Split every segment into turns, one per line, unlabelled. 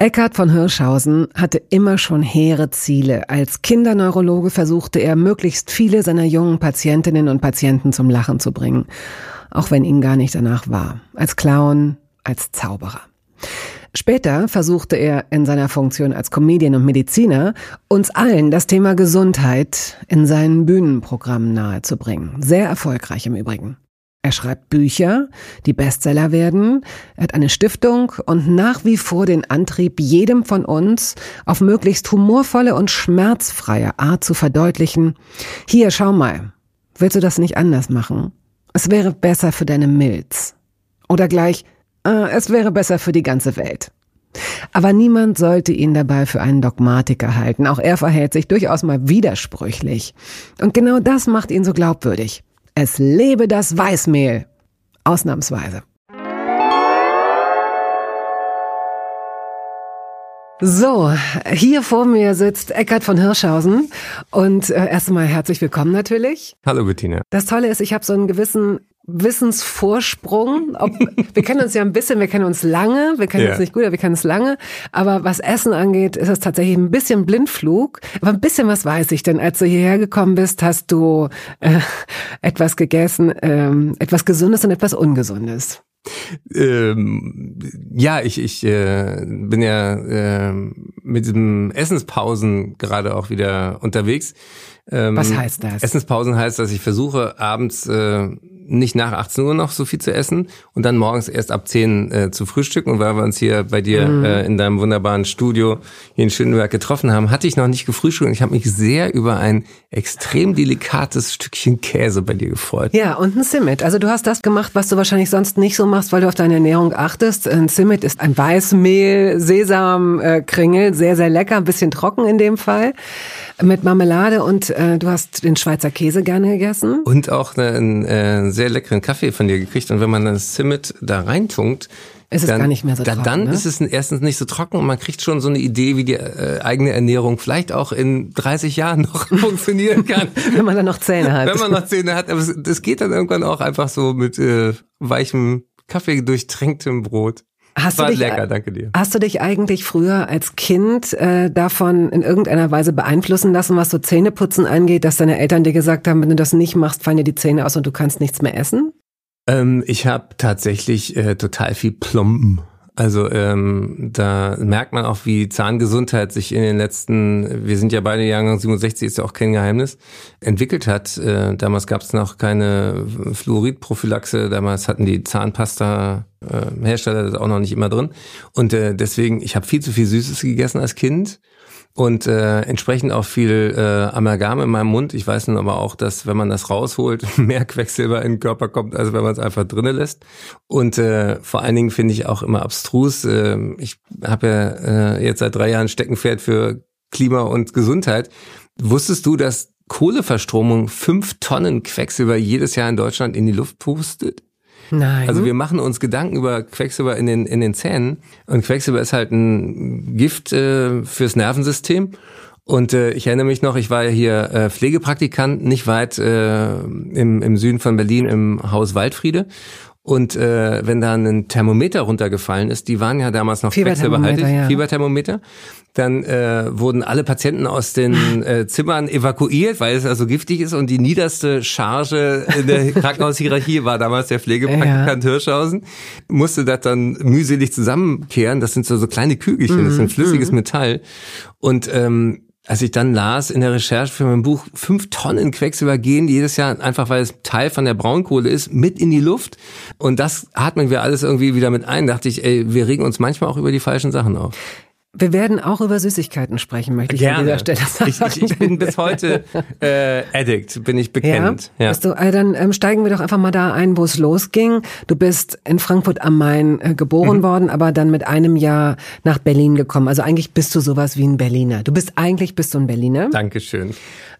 Eckhard von Hirschhausen hatte immer schon hehre Ziele. Als Kinderneurologe versuchte er, möglichst viele seiner jungen Patientinnen und Patienten zum Lachen zu bringen. Auch wenn ihnen gar nicht danach war. Als Clown, als Zauberer. Später versuchte er in seiner Funktion als Comedian und Mediziner uns allen das Thema Gesundheit in seinen Bühnenprogrammen nahezubringen. Sehr erfolgreich im Übrigen. Er schreibt Bücher, die Bestseller werden, er hat eine Stiftung und nach wie vor den Antrieb, jedem von uns auf möglichst humorvolle und schmerzfreie Art zu verdeutlichen, hier, schau mal, willst du das nicht anders machen? Es wäre besser für deine Milz. Oder gleich, äh, es wäre besser für die ganze Welt. Aber niemand sollte ihn dabei für einen Dogmatiker halten. Auch er verhält sich durchaus mal widersprüchlich. Und genau das macht ihn so glaubwürdig. Es lebe das Weißmehl. Ausnahmsweise. So, hier vor mir sitzt Eckart von Hirschhausen und äh, erst einmal herzlich willkommen natürlich.
Hallo Bettina.
Das Tolle ist, ich habe so einen gewissen Wissensvorsprung. Ob, wir kennen uns ja ein bisschen, wir kennen uns lange, wir kennen ja. uns nicht gut, aber wir kennen uns lange. Aber was Essen angeht, ist es tatsächlich ein bisschen Blindflug. Aber ein bisschen was weiß ich, denn als du hierher gekommen bist, hast du äh, etwas gegessen, ähm, etwas Gesundes und etwas Ungesundes.
Ähm, ja, ich, ich äh, bin ja äh, mit diesem Essenspausen gerade auch wieder unterwegs.
Ähm, Was heißt das?
Essenspausen heißt, dass ich versuche, abends äh, nicht nach 18 Uhr noch so viel zu essen und dann morgens erst ab 10 äh, zu frühstücken. Und weil wir uns hier bei dir mhm. äh, in deinem wunderbaren Studio hier in Schöneberg getroffen haben, hatte ich noch nicht gefrühstückt und ich habe mich sehr über ein extrem delikates Stückchen Käse bei dir gefreut.
Ja, und ein Simmet. Also du hast das gemacht, was du wahrscheinlich sonst nicht so machst, weil du auf deine Ernährung achtest. Ein Simmet ist ein Weißmehl, Sesam, äh, Kringel, sehr, sehr lecker, ein bisschen trocken in dem Fall, mit Marmelade und äh, du hast den Schweizer Käse gerne gegessen.
Und auch einen äh, sehr leckeren Kaffee von dir gekriegt. Und wenn man das Simmet da reintunkt,
ist es
dann,
gar nicht mehr so
trocken.
Dann
ne? ist es erstens nicht so trocken und man kriegt schon so eine Idee, wie die äh, eigene Ernährung vielleicht auch in 30 Jahren noch funktionieren kann.
Wenn man dann noch Zähne hat.
Wenn man noch Zähne hat. Aber das geht dann irgendwann auch einfach so mit äh, weichem Kaffee durchtränktem Brot.
Hast
War
du dich,
lecker, danke dir.
Hast du dich eigentlich früher als Kind äh, davon in irgendeiner Weise beeinflussen lassen, was so Zähneputzen angeht, dass deine Eltern dir gesagt haben, wenn du das nicht machst, fallen dir die Zähne aus und du kannst nichts mehr essen?
Ähm, ich habe tatsächlich äh, total viel Plomben. Also ähm, da merkt man auch, wie Zahngesundheit sich in den letzten, wir sind ja beide Jahrgang 67, ist ja auch kein Geheimnis, entwickelt hat. Äh, damals gab es noch keine Fluoridprophylaxe, damals hatten die Zahnpasta äh, Hersteller das auch noch nicht immer drin. Und äh, deswegen, ich habe viel zu viel Süßes gegessen als Kind und äh, entsprechend auch viel äh, Amalgam in meinem Mund. Ich weiß nun aber auch, dass wenn man das rausholt, mehr Quecksilber in den Körper kommt, als wenn man es einfach drinnen lässt. Und äh, vor allen Dingen finde ich auch immer abstrus. Äh, ich habe ja äh, jetzt seit drei Jahren Steckenpferd für Klima und Gesundheit. Wusstest du, dass Kohleverstromung fünf Tonnen Quecksilber jedes Jahr in Deutschland in die Luft pustet?
Nein.
Also wir machen uns Gedanken über Quecksilber in den, in den Zähnen. Und Quecksilber ist halt ein Gift äh, fürs Nervensystem. Und äh, ich erinnere mich noch, ich war ja hier äh, Pflegepraktikant, nicht weit äh, im, im Süden von Berlin im Haus Waldfriede. Und äh, wenn da ein Thermometer runtergefallen ist, die waren ja damals noch quecksilberhaltig, ja. Fieberthermometer, dann äh, wurden alle Patienten aus den äh, Zimmern evakuiert, weil es also giftig ist. Und die niederste Charge in der Krankenhaushierarchie war damals der Pflegepraktikant ja. Hirschhausen, musste das dann mühselig zusammenkehren. Das sind so, so kleine Kügelchen, das ist ein mhm. flüssiges mhm. Metall. Und ähm, als ich dann las in der Recherche für mein Buch, fünf Tonnen Quecksilber gehen jedes Jahr, einfach weil es Teil von der Braunkohle ist, mit in die Luft. Und das atmen wir alles irgendwie wieder mit ein. Dachte ich, ey, wir regen uns manchmal auch über die falschen Sachen auf.
Wir werden auch über Süßigkeiten sprechen, möchte ich
Gerne.
an dieser Stelle sagen.
Ich, ich, ich bin bis heute äh, Addict, bin ich bekannt.
Ja?
Ja.
Bist du, äh, dann ähm, steigen wir doch einfach mal da ein, wo es losging. Du bist in Frankfurt am Main äh, geboren
Mhm.
worden, aber dann mit einem Jahr nach Berlin gekommen. Also eigentlich bist du sowas wie ein Berliner. Du bist eigentlich bist du ein Berliner.
Dankeschön.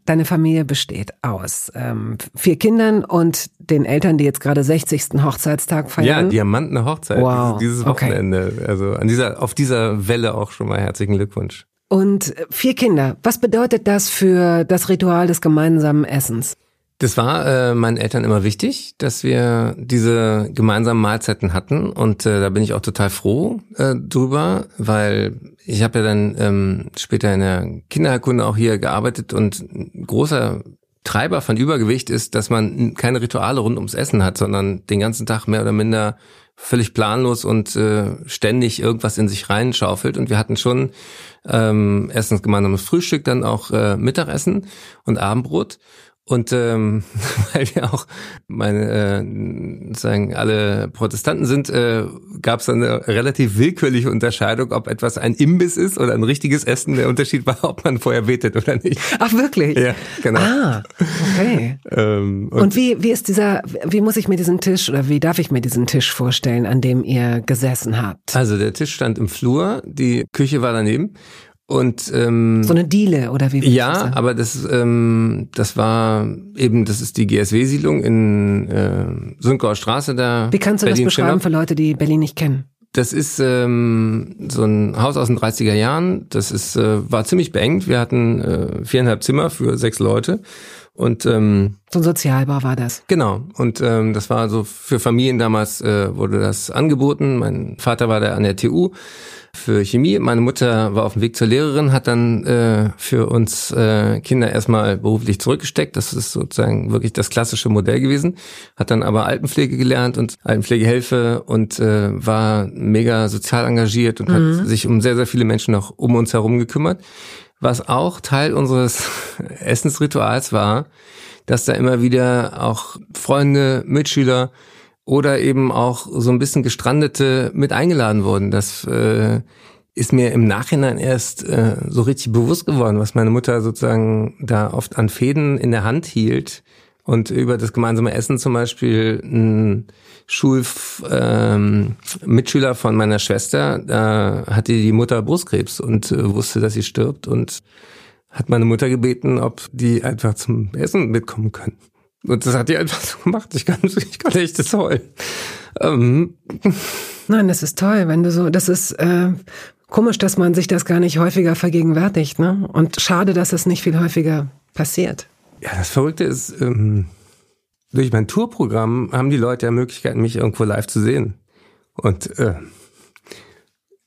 Deine Familie besteht aus ähm, vier Kindern und den Eltern, die jetzt gerade 60. Hochzeitstag
Ja,
feiern.
Diamantene Hochzeit,
Wow.
dieses, dieses
Okay.
Wochenende. Also an dieser, auf dieser Welle auch schon mal herzlichen Glückwunsch.
Und äh, vier Kinder. Was bedeutet das für das Ritual des gemeinsamen Essens?
Das war äh, meinen Eltern immer wichtig, dass wir diese gemeinsamen Mahlzeiten hatten und äh, da bin ich auch total froh äh, drüber, weil ich habe ja dann ähm, später in der Kinderheilkunde auch hier gearbeitet und ein großer Treiber von Übergewicht ist, dass man keine Rituale rund ums Essen hat, sondern den ganzen Tag mehr oder minder völlig planlos und äh, ständig irgendwas in sich reinschaufelt. Und wir hatten schon ähm, erstens gemeinsames Frühstück, dann auch äh, Mittagessen und Abendbrot. Und ähm, weil wir auch meine äh, sagen alle Protestanten sind, äh, gab es eine relativ willkürliche Unterscheidung, ob etwas ein Imbiss ist oder ein richtiges Essen. Der Unterschied war, ob man vorher betet oder nicht.
Ach wirklich?
Ja, genau.
Ah, okay.
Ähm, und
Und wie, wie ist dieser, wie muss ich mir diesen Tisch oder wie darf ich mir diesen Tisch vorstellen, an dem ihr gesessen habt?
also der Tisch stand im Flur, die Küche war daneben und ähm,
So eine Diele oder wie? das
Ja,
sagen?
aber das, ähm, das war eben, das ist die GSW-Siedlung in äh, Sünkauer Straße da.
Wie kannst du das
Berlin
beschreiben
Schindler.
für Leute, die Berlin nicht kennen?
Das ist ähm, so ein Haus aus den 30er Jahren. Das ist äh, war ziemlich beengt. Wir hatten äh, viereinhalb Zimmer für sechs Leute und ähm,
So ein Sozialbau war das.
Genau. Und ähm, das war so für Familien damals äh, wurde das angeboten. Mein Vater war da an der TU für Chemie. Meine Mutter war auf dem Weg zur Lehrerin, hat dann äh, für uns äh, Kinder erstmal beruflich zurückgesteckt. Das ist sozusagen wirklich das klassische Modell gewesen. Hat dann aber Altenpflege gelernt und Altenpflegehilfe und äh, war mega sozial engagiert und hat sich um sehr, sehr viele Menschen noch um uns herum gekümmert. Was auch Teil unseres Essensrituals war, dass da immer wieder auch Freunde, Mitschüler oder eben auch so ein bisschen Gestrandete mit eingeladen wurden. Das äh, ist mir im Nachhinein erst äh, so richtig bewusst geworden, was meine Mutter sozusagen da oft an Fäden in der Hand hielt und über das gemeinsame Essen zum Beispiel ein Schulmitschüler ähm, von meiner Schwester, da hatte die Mutter Brustkrebs und äh, wusste, dass sie stirbt und hat meine Mutter gebeten, ob die einfach zum Essen mitkommen können. Und das hat die einfach so gemacht. Ich kann, ich kann echt das heulen. Ähm,
Nein, das ist toll, wenn du so, das ist äh, komisch, dass man sich das gar nicht häufiger vergegenwärtigt, ne? Und schade, dass es nicht viel häufiger passiert.
ja, das Verrückte ist, ähm, durch mein Tourprogramm haben die Leute ja Möglichkeiten, mich irgendwo live zu sehen. Und äh,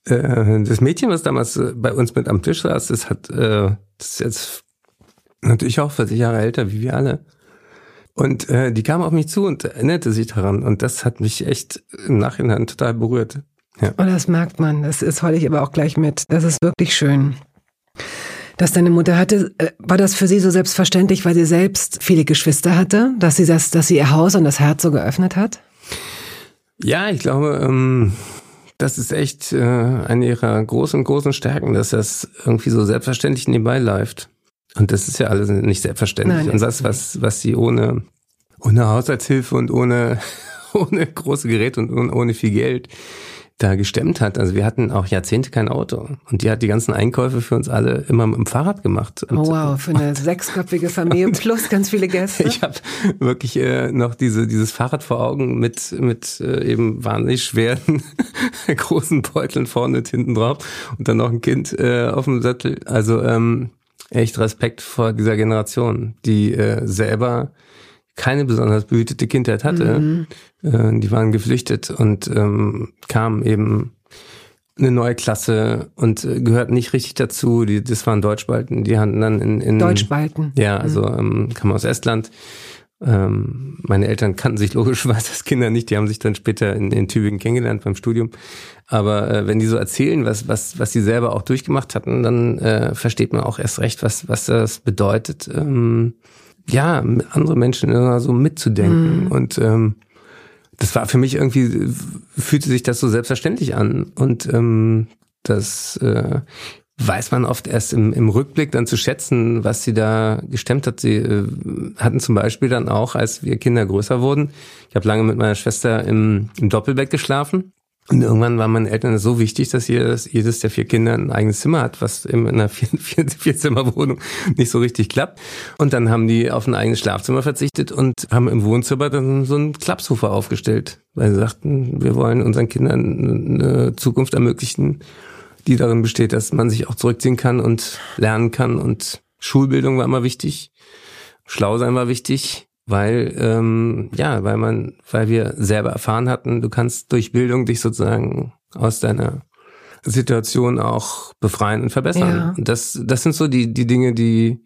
äh, das Mädchen, was damals äh, bei uns mit am Tisch saß, das hat, äh, das ist jetzt natürlich auch 40 Jahre älter wie wir alle. Und äh, die kam auf mich zu und erinnerte sich daran. Und das hat mich echt im Nachhinein total berührt. Ja.
Und das merkt man. Das ist heule ich aber auch gleich mit. Das ist wirklich schön. Dass deine Mutter hatte, äh, war das für sie so selbstverständlich, weil sie selbst viele Geschwister hatte, dass sie das, dass sie ihr Haus und das Herz so geöffnet hat?
Ja, ich glaube, ähm, das ist echt äh, eine ihrer großen, großen Stärken, dass das irgendwie so selbstverständlich nebenbei läuft. Und das ist ja alles nicht selbstverständlich.
Nein,
und
das
was, was sie ohne, ohne Haushaltshilfe und ohne, ohne große Geräte und ohne, viel Geld da gestemmt hat. Also wir hatten auch Jahrzehnte kein Auto. Und die hat die ganzen Einkäufe für uns alle immer mit dem Fahrrad gemacht. Und
Oh wow, für eine sechsköpfige Familie plus ganz viele Gäste.
Ich habe wirklich äh, noch diese dieses Fahrrad vor Augen mit mit äh, eben wahnsinnig schweren großen Beuteln vorne und hinten drauf und dann noch ein Kind äh, auf dem Sattel. Also ähm, echt Respekt vor dieser Generation, die äh, selber keine besonders behütete Kindheit hatte. Äh, die waren geflüchtet und ähm, kamen eben eine neue Klasse und äh, gehörten nicht richtig dazu. Die, das waren Deutschbalten, die hatten dann in, in
Deutschbalten.
ja, also ähm, kam aus Estland. Ähm, meine Eltern kannten sich logischerweise als Kinder nicht, die haben sich dann später in, in Tübingen kennengelernt beim Studium. Aber äh, wenn die so erzählen, was, was, was sie selber auch durchgemacht hatten, dann äh, versteht man auch erst recht, was, was das bedeutet, ähm, ja, andere Menschen immer so mitzudenken. Und ähm, das war für mich irgendwie, fühlte sich das so selbstverständlich an. Und ähm, Das äh, weiß man oft erst im, im Rückblick dann zu schätzen, was sie da gestemmt hat. Sie äh, hatten zum Beispiel dann auch, als wir Kinder größer wurden, ich habe lange mit meiner Schwester im, im Doppelbett geschlafen. Und irgendwann waren meine Eltern so wichtig, dass jedes, jedes der vier Kinder ein eigenes Zimmer hat, was in einer vier, vier, vier Zimmerwohnung nicht so richtig klappt. Und dann haben die auf ein eigenes Schlafzimmer verzichtet und haben im Wohnzimmer dann so einen Klappsofa aufgestellt, weil sie sagten, wir wollen unseren Kindern eine Zukunft ermöglichen, die darin besteht, dass man sich auch zurückziehen kann und lernen kann. Und Schulbildung war immer wichtig, schlau sein war wichtig, weil ähm, ja, weil man, weil wir selber erfahren hatten, du kannst durch Bildung dich sozusagen aus deiner Situation auch befreien und verbessern. Ja. Und das, das sind so die die Dinge, die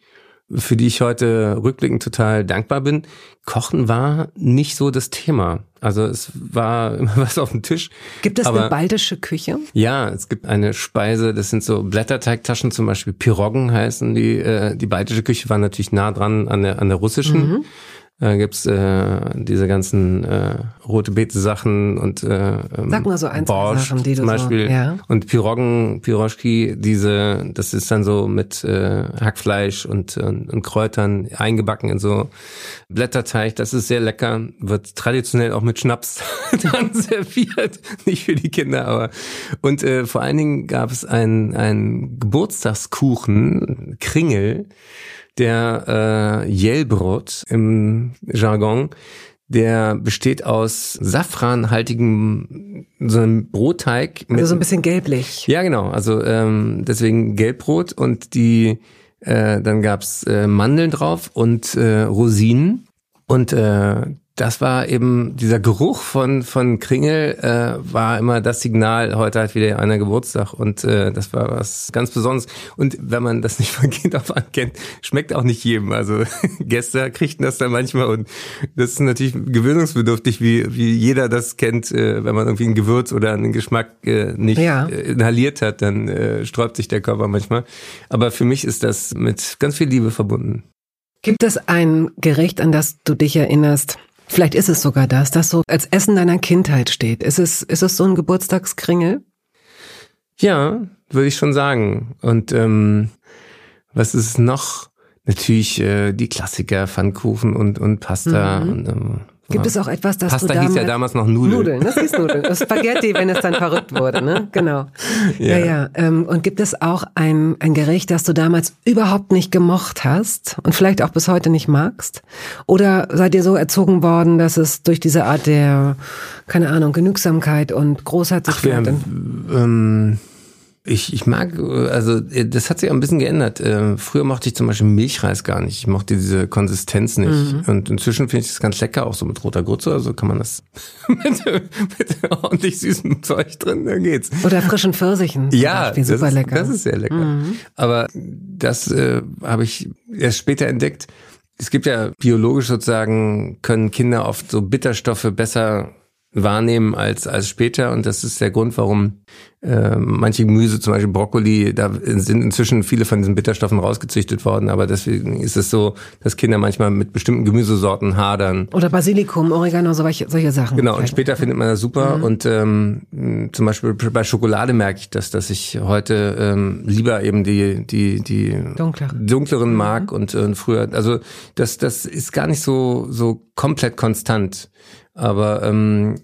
für die ich heute rückblickend total dankbar bin. Kochen war nicht so das Thema. Also es war immer was auf dem Tisch.
Gibt es eine baltische Küche?
Ja, es gibt eine Speise, das sind so Blätterteigtaschen, zum Beispiel Piroggen heißen die. Äh, die baltische Küche war natürlich nah dran an der, an der russischen. Mhm äh, gibt's äh, diese ganzen äh, rote Beete Sachen und äh,
ähm, Sag mal so ein, Borscht Sachen, die du
zum Beispiel
so, ja.
und Piroggen, Piroschki, diese, das ist dann so mit äh, Hackfleisch und, und, und Kräutern eingebacken in so Blätterteig. Das ist sehr lecker, wird traditionell auch mit Schnaps dann serviert, nicht für die Kinder, aber und äh, vor allen Dingen gab es einen ein Geburtstagskuchen, Kringel der äh, Jelbrot im Jargon, der besteht aus safranhaltigem so einem Brotteig.
Mit, also so ein bisschen gelblich.
Ja, genau. Also ähm, deswegen Gelbbrot und die äh, dann gab's äh, Mandeln drauf und äh, Rosinen und äh, das war eben dieser Geruch von von Kringel äh, war immer das Signal. Heute hat wieder einer Geburtstag und äh, das war was ganz Besonderes. Und wenn man das nicht von Kind auf an kennt, schmeckt auch nicht jedem. Also Gäste kriegten das dann manchmal und das ist natürlich gewöhnungsbedürftig, wie wie jeder das kennt, äh, wenn man irgendwie ein Gewürz oder einen Geschmack äh, nicht ja. äh, inhaliert hat, dann äh, sträubt sich der Körper manchmal. Aber für mich ist das mit ganz viel Liebe verbunden.
Gibt es ein Gericht, an das du dich erinnerst? Vielleicht ist es sogar das, das so als Essen deiner Kindheit steht. Ist es, ist es so ein Geburtstagskringel?
Ja, würde ich schon sagen. Und ähm, was ist noch? Natürlich äh, die Klassiker, Pfannkuchen und, und Pasta. Mhm. Und, ähm,
Gibt es auch etwas, das
Pasta
du
hieß ja damals noch Nudeln.
Nudeln, das hieß Nudeln. Das Spaghetti, wenn es dann verrückt wurde, ne? Genau. Ja, ja. ja. Ähm, und gibt es auch ein, ein Gericht, das du damals überhaupt nicht gemocht hast und vielleicht auch bis heute nicht magst? Oder seid ihr so erzogen worden, dass es durch diese Art der, keine Ahnung, Genügsamkeit und Großherzigkeit... Ach, wir, ähm
ich, ich mag, also das hat sich auch ein bisschen geändert. Äh, früher mochte ich zum Beispiel Milchreis gar nicht. Ich mochte diese Konsistenz nicht. Mhm. Und inzwischen finde ich das ganz lecker, auch so mit roter Grütze. Also kann man das mit, mit ordentlich süßem Zeug drin, dann geht's.
Oder frischen Pfirsichen.
Ja, Beispiel.
super
das ist,
lecker.
Das ist sehr lecker. Mhm. Aber das äh, habe ich erst später entdeckt. Es gibt ja biologisch sozusagen, können Kinder oft so Bitterstoffe besser wahrnehmen als, als später. Und das ist der Grund, warum äh, manche Gemüse, zum Beispiel Brokkoli, da sind inzwischen viele von diesen Bitterstoffen rausgezüchtet worden. Aber deswegen ist es so, dass Kinder manchmal mit bestimmten Gemüsesorten hadern.
Oder Basilikum, Oregano, solche, solche Sachen.
Genau, und später findet man das super. Mhm. Und ähm, zum Beispiel bei Schokolade merke ich das, dass ich heute ähm, lieber eben die, die, die
Dunkler.
dunkleren mhm. mag und äh, früher, also das, das ist gar nicht so, so komplett konstant. Aber ähm,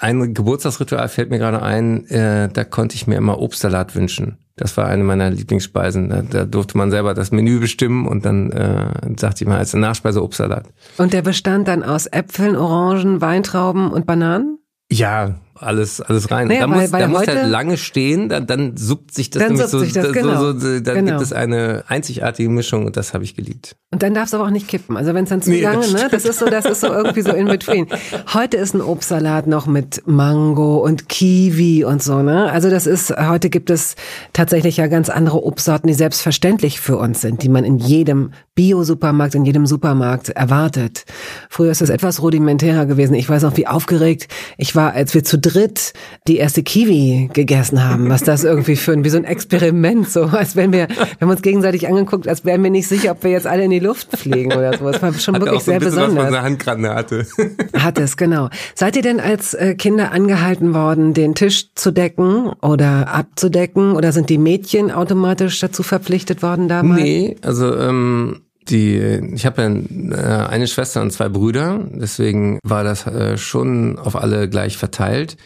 ein Geburtstagsritual fällt mir gerade ein, äh, da konnte ich mir immer Obstsalat wünschen. Das war eine meiner Lieblingsspeisen. Da, da durfte man selber das Menü bestimmen und dann äh, sagte ich mal als Nachspeise Obstsalat.
Und der bestand dann aus Äpfeln, Orangen, Weintrauben und Bananen?
Ja, alles, alles rein. Naja, da muss, weil, weil da muss halt lange stehen, dann, dann suppt sich das dann nämlich so, sich das, genau. so, so, dann genau. gibt es eine einzigartige Mischung und das habe ich geliebt.
Und dann darf es aber auch nicht kippen. Also wenn es dann zu nee, lange, ne, das ist so, das ist so irgendwie so in between. Heute ist ein Obstsalat noch mit Mango und Kiwi und so, ne? Also das ist, heute gibt es tatsächlich ja ganz andere Obstsorten, die selbstverständlich für uns sind, die man in jedem Bio-Supermarkt, in jedem Supermarkt erwartet. Früher ist das etwas rudimentärer gewesen. Ich weiß noch, wie aufgeregt ich war, als wir zu dritt dritt die erste Kiwi gegessen haben, was das irgendwie für ein, wie so ein Experiment, so als wenn wir, wir haben uns gegenseitig angeguckt, als wären wir nicht sicher, ob wir jetzt alle in die Luft fliegen oder so. Das war schon
Hat
wirklich
auch so
sehr
bisschen
besonders.
Was von einer Handgranate.
Hat es, genau. Seid ihr denn als äh, Kinder angehalten worden, den Tisch zu decken oder abzudecken? Oder sind die Mädchen automatisch dazu verpflichtet worden dabei?
Nee, also ähm, die, ich habe ja äh, eine Schwester und zwei Brüder, deswegen war das äh, schon auf alle gleich verteilt.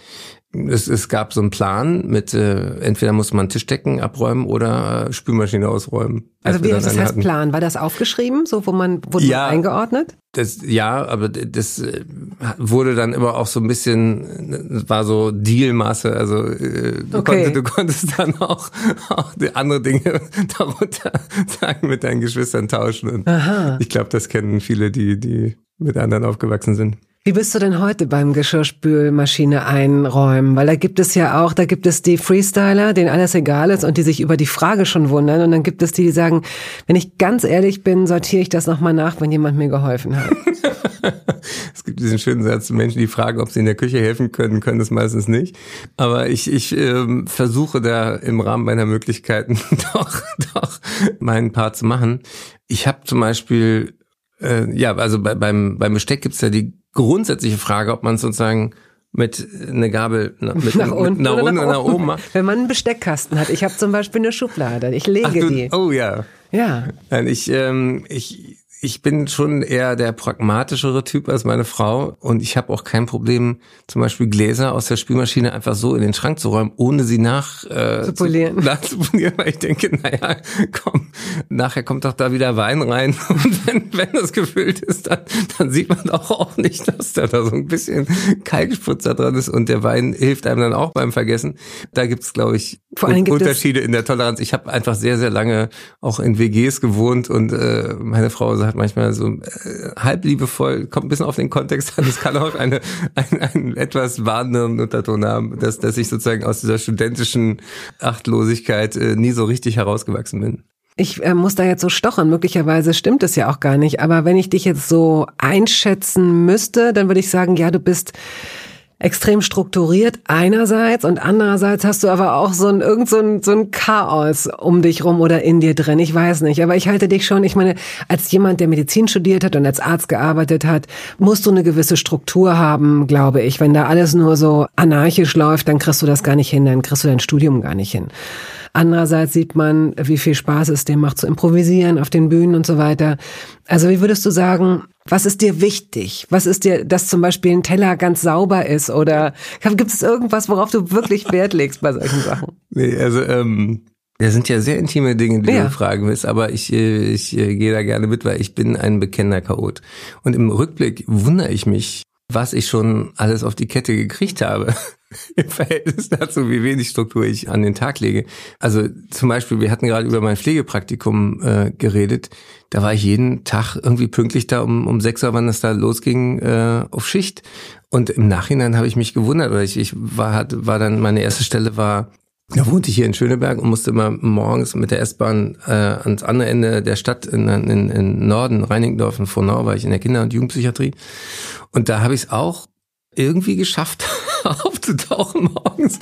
Es, es gab so einen Plan mit, äh, entweder musste man Tisch decken, abräumen oder äh, Spülmaschine ausräumen. als
Also wie das heißt
hatten.
Plan? War das aufgeschrieben? So, wo man, wurde
Ja.
man eingeordnet?
Das, ja, aber das äh, wurde dann immer auch so ein bisschen, äh, war so Dealmasse, also äh, du,
Okay.
konntest, du konntest dann auch, auch andere Dinge darunter sagen, mit deinen Geschwistern tauschen. Und
Aha.
ich glaube, das kennen viele, die, die mit anderen aufgewachsen sind.
Wie bist du denn heute beim Geschirrspülmaschine einräumen? Weil da gibt es ja auch, da gibt es die Freestyler, denen alles egal ist und die sich über die Frage schon wundern. Und dann gibt es die, die sagen, wenn ich ganz ehrlich bin, sortiere ich das nochmal nach, wenn jemand mir geholfen hat.
Es gibt diesen schönen Satz, Menschen, die fragen, ob sie in der Küche helfen können, können es meistens nicht. Aber ich, ich ähm, versuche da im Rahmen meiner Möglichkeiten doch, doch meinen Part zu machen. Ich habe zum Beispiel, äh, ja, also bei, beim, beim Besteck gibt's ja die grundsätzliche Frage, ob man sozusagen mit einer Gabel na- mit,
nach unten,
mit, nach unten oder nach oben macht.
Wenn man einen Besteckkasten hat. Ich habe zum Beispiel eine Schublade. Ich lege
Ach, du,
die.
oh ja.
Ja.
Ich, ähm, ich, ich bin schon eher der pragmatischere Typ als meine Frau und ich habe auch kein Problem, zum Beispiel Gläser aus der Spülmaschine einfach so in den Schrank zu räumen, ohne sie nach äh,
Zu polieren.
Zu, nachzupolieren, weil ich denke, naja, komm, nachher kommt doch da wieder Wein rein und wenn, wenn das gefüllt ist, dann, dann sieht man doch auch nicht, dass da, da so ein bisschen Kalkspritzer dran ist und der Wein hilft einem dann auch beim Vergessen. Da gibt's, glaube ich,
Vor allem
Unterschiede in der Toleranz. Ich habe einfach sehr, sehr lange auch in WGs gewohnt und äh, meine Frau sagt manchmal so äh, halb liebevoll, kommt ein bisschen auf den Kontext an. Es kann auch eine, ein, ein etwas warnenden Unterton haben, dass, dass ich sozusagen aus dieser studentischen Achtlosigkeit äh, nie so richtig herausgewachsen bin.
Ich äh, muss da jetzt so stochern. Möglicherweise stimmt es ja auch gar nicht. Aber wenn ich dich jetzt so einschätzen müsste, dann würde ich sagen, ja, du bist extrem strukturiert einerseits und andererseits hast du aber auch so ein irgend so ein, so ein Chaos um dich rum oder in dir drin. Ich weiß nicht, aber ich halte dich schon, ich meine, als jemand, der Medizin studiert hat und als Arzt gearbeitet hat, musst du eine gewisse Struktur haben, glaube ich. Wenn da alles nur so anarchisch läuft, dann kriegst du das gar nicht hin, dann kriegst du dein Studium gar nicht hin. Andererseits sieht man, wie viel Spaß es dir macht zu improvisieren auf den Bühnen und so weiter. Also wie würdest du sagen, was ist dir wichtig? Was ist dir, dass zum Beispiel ein Teller ganz sauber ist? Oder gibt es irgendwas, worauf du wirklich Wert legst bei solchen Sachen?
Nee, also ähm, das sind ja sehr intime Dinge, die
Ja.
du fragen willst, aber ich, äh, ich äh, gehe da gerne mit, weil ich bin ein bekennender Chaot. Und im Rückblick wundere ich mich, was ich schon alles auf die Kette gekriegt habe. Im Verhältnis dazu, wie wenig Struktur ich an den Tag lege. Also zum Beispiel, wir hatten gerade über mein Pflegepraktikum äh, geredet. Da war ich jeden Tag irgendwie pünktlich da um, um sechs Uhr, wann es da losging, äh, auf Schicht. Und im Nachhinein habe ich mich gewundert, weil ich, ich war, hat, war dann, meine erste Stelle war da wohnte ich hier in Schöneberg und musste immer morgens mit der S-Bahn äh, ans andere Ende der Stadt in, in, in Norden, Reinickendorf und Frohnau war ich in der Kinder- und Jugendpsychiatrie. Und da habe ich es auch irgendwie geschafft, aufzutauchen morgens.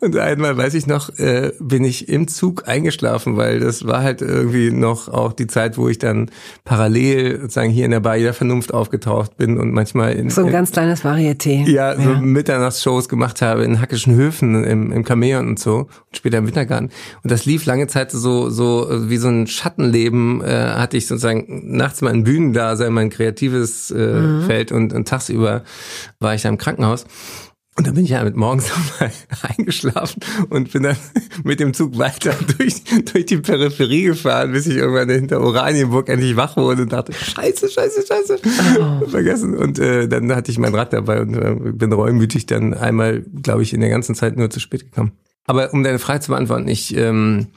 Und einmal, weiß ich noch, äh, bin ich im Zug eingeschlafen, weil das war halt irgendwie noch auch die Zeit, wo ich dann parallel sozusagen hier in der Bar jeder Vernunft aufgetaucht bin und manchmal in,
So ein
in
ganz kleines Varieté.
ja, so Mitternachtsshows gemacht habe in Hackischen Höfen im, im Chamäleon und so und später im Wintergarten. Und das lief lange Zeit so so wie so ein Schattenleben. Äh, hatte ich sozusagen nachts mein Bühnendasein, mein kreatives äh, Feld und, und tagsüber war ich da im Krankenhaus. Und dann bin ich ja mit morgens nochmal eingeschlafen und bin dann mit dem Zug weiter durch, durch die Peripherie gefahren, bis ich irgendwann hinter Oranienburg endlich wach wurde und dachte, scheiße, scheiße, scheiße, vergessen. Und äh, dann hatte ich mein Rad dabei und äh, bin reumütig dann einmal, glaube ich, in der ganzen Zeit nur zu spät gekommen. Aber um deine Frage zu beantworten, ich, ähm,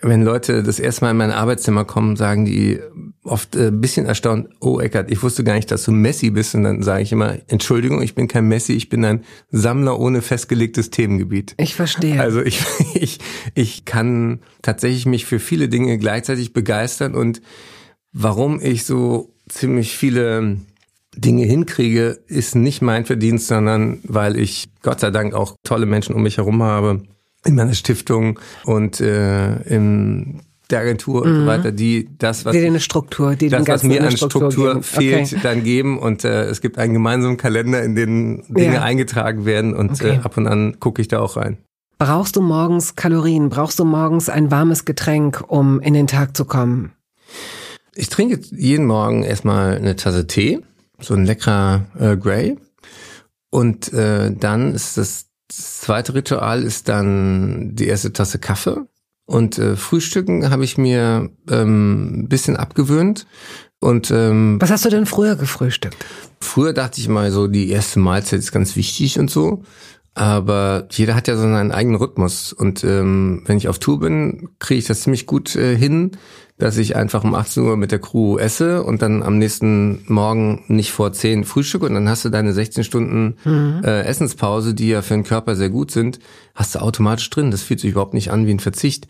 wenn Leute das erste Mal in mein Arbeitszimmer kommen, sagen die oft äh, ein bisschen erstaunt, oh Eckart, ich wusste gar nicht, dass du Messi bist. Und dann sage ich immer, Entschuldigung, ich bin kein Messi, ich bin ein Sammler ohne festgelegtes Themengebiet.
Ich verstehe.
Also ich, ich, ich kann tatsächlich mich für viele Dinge gleichzeitig begeistern und warum ich so ziemlich viele Dinge hinkriege, ist nicht mein Verdienst, sondern weil ich Gott sei Dank auch tolle Menschen um mich herum habe in meiner Stiftung und äh, in der Agentur mhm. und so mhm. weiter, die das, was,
die eine Struktur, die
das, was mir an Struktur, Struktur fehlt, okay. dann geben. Und äh, es gibt einen gemeinsamen Kalender, in dem Dinge ja. eingetragen werden und okay. äh, ab und an gucke ich da auch rein.
Brauchst du morgens Kalorien? Brauchst du morgens ein warmes Getränk, um in den Tag zu kommen?
Ich trinke jeden Morgen erstmal eine Tasse Tee, so ein leckerer äh, Grey. Und äh, dann ist das, das zweite Ritual ist dann die erste Tasse Kaffee. Und äh, Frühstücken habe ich mir ähm, ein bisschen abgewöhnt. Und ähm,
was hast du denn früher gefrühstückt?
Früher dachte ich mal so, die erste Mahlzeit ist ganz wichtig und so. Aber jeder hat ja so seinen eigenen Rhythmus. Und ähm, wenn ich auf Tour bin, kriege ich das ziemlich gut äh, hin, dass ich einfach um 18 Uhr mit der Crew esse und dann am nächsten Morgen nicht vor 10 Frühstück und dann hast du deine 16 Stunden mhm. äh, Essenspause, die ja für den Körper sehr gut sind, hast du automatisch drin. Das fühlt sich überhaupt nicht an wie ein Verzicht.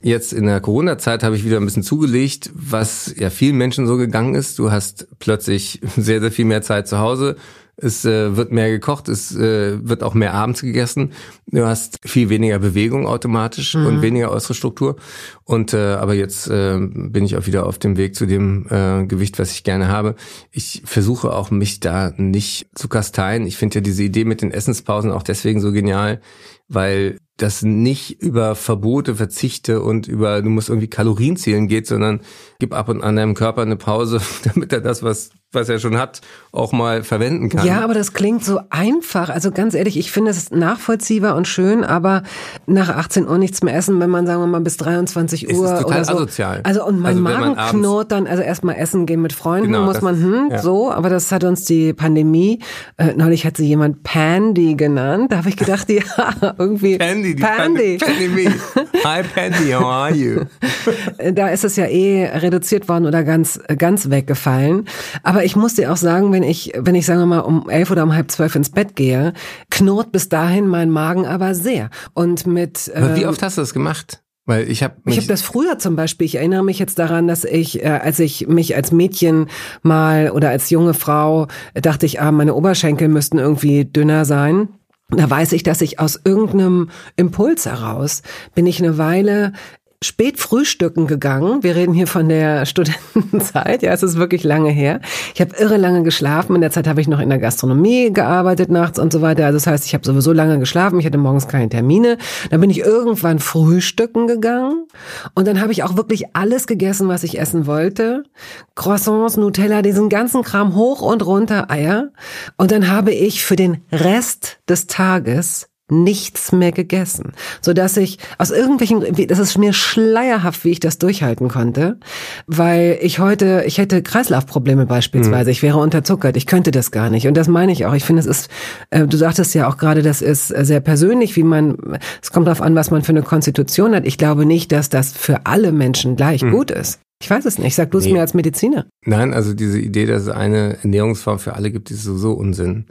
Jetzt in der Corona-Zeit habe ich wieder ein bisschen zugelegt, was ja vielen Menschen so gegangen ist. Du hast plötzlich sehr, sehr viel mehr Zeit zu Hause es äh, wird mehr gekocht, es äh, wird auch mehr abends gegessen. Du hast viel weniger Bewegung automatisch mhm. und weniger äußere Struktur. Und äh, aber jetzt äh, bin ich auch wieder auf dem Weg zu dem äh, Gewicht, was ich gerne habe. Ich versuche auch mich da nicht zu kasteien. Ich finde ja diese Idee mit den Essenspausen auch deswegen so genial, weil das nicht über Verbote, Verzichte und über du musst irgendwie Kalorien zählen geht, sondern gib ab und an deinem Körper eine Pause, damit er das, was was er schon hat, auch mal verwenden kann.
Ja, aber das klingt so einfach. Also ganz ehrlich, ich finde es nachvollziehbar und schön, aber nach 18 Uhr nichts mehr essen, wenn man sagen wir mal bis 23 Uhr
ist total
oder so.
asozial.
Also und mein also, Magen knurrt dann, also erstmal essen gehen mit Freunden, genau, muss man hm, ja. so, aber das hat uns die Pandemie äh, neulich hat sie jemand Pandy genannt. Da habe ich gedacht, ja, irgendwie
Pandy, die Pandy. Pandemie. Hi Pandy, how are you?
da ist es ja eh reduziert worden oder ganz ganz weggefallen, aber ich muss dir auch sagen, wenn ich, wenn ich sagen wir mal um elf oder um halb zwölf ins Bett gehe, knurrt bis dahin mein Magen aber sehr. Und mit.
Aber wie ähm, oft hast du das gemacht? Weil ich habe
ich habe das früher zum Beispiel. Ich erinnere mich jetzt daran, dass ich, äh, als ich mich als Mädchen mal oder als junge Frau dachte ich, ah, meine Oberschenkel müssten irgendwie dünner sein. Da weiß ich, dass ich aus irgendeinem Impuls heraus bin ich eine Weile spät frühstücken gegangen. Wir reden hier von der Studentenzeit. Ja, es ist wirklich lange her. Ich habe irre lange geschlafen. In der Zeit habe ich noch in der Gastronomie gearbeitet nachts und so weiter. Also das heißt, ich habe sowieso lange geschlafen. Ich hatte morgens keine Termine. Dann bin ich irgendwann frühstücken gegangen und dann habe ich auch wirklich alles gegessen, was ich essen wollte. Croissants, Nutella, diesen ganzen Kram hoch und runter, Eier. Und dann habe ich für den Rest des Tages nichts mehr gegessen, so dass ich aus irgendwelchen, das ist mir schleierhaft, wie ich das durchhalten konnte, weil ich heute, ich hätte Kreislaufprobleme beispielsweise, mhm. ich wäre unterzuckert, ich könnte das gar nicht und das meine ich auch. Ich finde, es ist, äh, du sagtest ja auch gerade, das ist sehr persönlich, wie man, es kommt darauf an, was man für eine Konstitution hat. Ich glaube nicht, dass das für alle Menschen gleich mhm. gut ist. Ich weiß es nicht. Sag du es nee. mir als Mediziner.
Nein, also diese Idee, dass es eine Ernährungsform für alle gibt, ist sowieso Unsinn.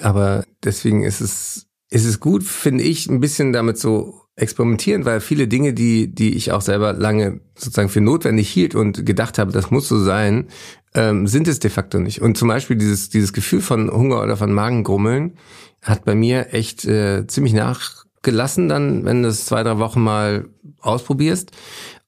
Aber deswegen ist es ist es gut, finde ich, ein bisschen damit so experimentieren, weil viele Dinge, die, die ich auch selber lange sozusagen für notwendig hielt und gedacht habe, das muss so sein, ähm, sind es de facto nicht. Und zum Beispiel dieses, dieses Gefühl von Hunger oder von Magengrummeln hat bei mir echt äh, ziemlich nachgelassen dann, wenn du es zwei, drei Wochen mal ausprobierst.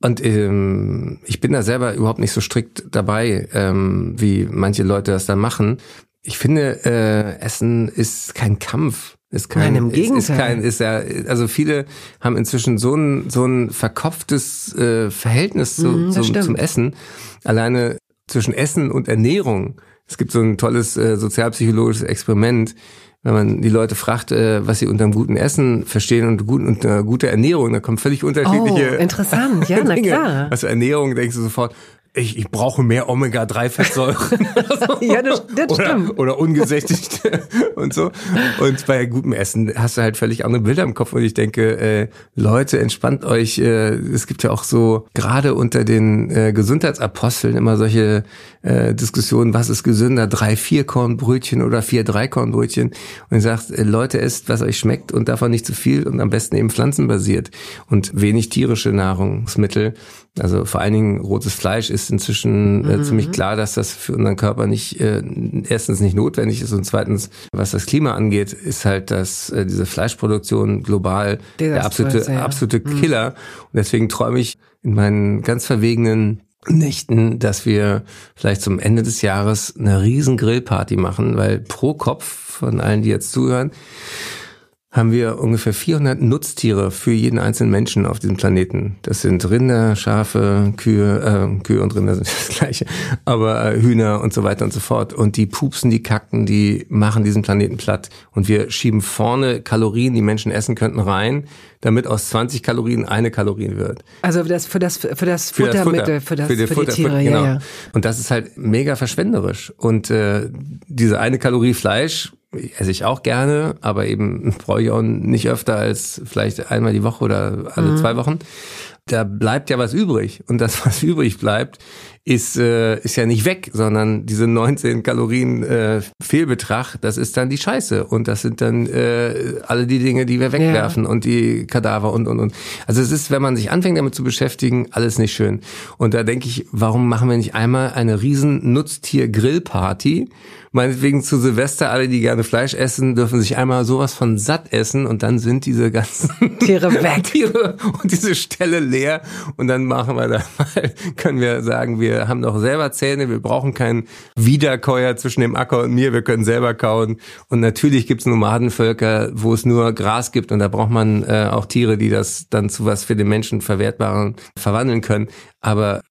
Und ähm, ich bin da selber überhaupt nicht so strikt dabei, ähm, wie manche Leute das da machen. Ich finde, äh, Essen ist kein Kampf. Ist kein,
Nein, im Gegenteil.
Ist, ist kein, ist ja, also viele haben inzwischen so ein, so ein verkopftes äh, Verhältnis zu, mm, zum, zum Essen. Alleine zwischen Essen und Ernährung. Es gibt so ein tolles äh, sozialpsychologisches Experiment, wenn man die Leute fragt, äh, was sie unter einem guten Essen verstehen und gut, unter guter Ernährung, da kommen völlig unterschiedliche.
Oh, interessant, ja, na klar.
Also Ernährung denkst du sofort, ich, ich brauche mehr Omega-3-Fettsäuren.
ja, das, das
oder,
stimmt.
Oder ungesättigt und so. Und bei gutem Essen hast du halt völlig andere Bilder im Kopf. Und ich denke, äh, Leute, entspannt euch. Äh, es gibt ja auch so, gerade unter den äh, Gesundheitsaposteln immer solche äh, Diskussionen, was ist gesünder, drei Vierkornbrötchen oder vier Dreikornbrötchen. Und ich sagt, äh, Leute, esst, was euch schmeckt und davon nicht zu viel und am besten eben pflanzenbasiert und wenig tierische Nahrungsmittel. Also vor allen Dingen rotes Fleisch ist inzwischen äh, mhm. ziemlich klar, dass das für unseren Körper nicht äh, erstens nicht notwendig ist und zweitens, was das Klima angeht, ist halt, dass äh, diese Fleischproduktion global der absolute, ja. absolute mhm. Killer. Mhm. Und deswegen träume ich in meinen ganz verwegenen Nächten, dass wir vielleicht zum Ende des Jahres eine riesen Grillparty machen, weil pro Kopf von allen, die jetzt zuhören, haben wir ungefähr 400 Nutztiere für jeden einzelnen Menschen auf diesem Planeten. Das sind Rinder, Schafe, Kühe, äh, Kühe und Rinder sind das gleiche, aber äh, Hühner und so weiter und so fort. Und die pupsen, die kacken, die machen diesen Planeten platt. Und wir schieben vorne Kalorien, die Menschen essen könnten, rein, damit aus 20 Kalorien eine Kalorien wird.
Also für das, für das, für das Futtermittel, für, das, für, für, die Tiere, Futter, genau. ja, ja.
Und das ist halt mega verschwenderisch. Und äh, diese eine Kalorie Fleisch esse ich auch gerne, aber eben brauche ich auch nicht öfter als vielleicht einmal die Woche oder alle mhm. zwei Wochen. Da bleibt ja was übrig. Und das, was übrig bleibt, ist, äh, ist ja nicht weg, sondern diese 19 Kalorien äh, Fehlbetrag, das ist dann die Scheiße. Und das sind dann äh, alle die Dinge, die wir wegwerfen ja. und die Kadaver und, und, und. Also es ist, wenn man sich anfängt damit zu beschäftigen, alles nicht schön. Und da denke ich, warum machen wir nicht einmal eine riesen Nutztier-Grillparty? Meinetwegen zu Silvester, alle, die gerne Fleisch essen, dürfen sich einmal sowas von satt essen und dann sind diese ganzen
Tiere weg.
Tiere und diese Stelle leer und dann machen wir da mal, können wir sagen, wir haben doch selber Zähne, wir brauchen keinen Wiederkäuer zwischen dem Acker und mir, wir können selber kauen und natürlich gibt's Nomadenvölker, wo es nur Gras gibt und da braucht man äh, auch Tiere, die das dann zu was für den Menschen Verwertbaren verwandeln können. Aber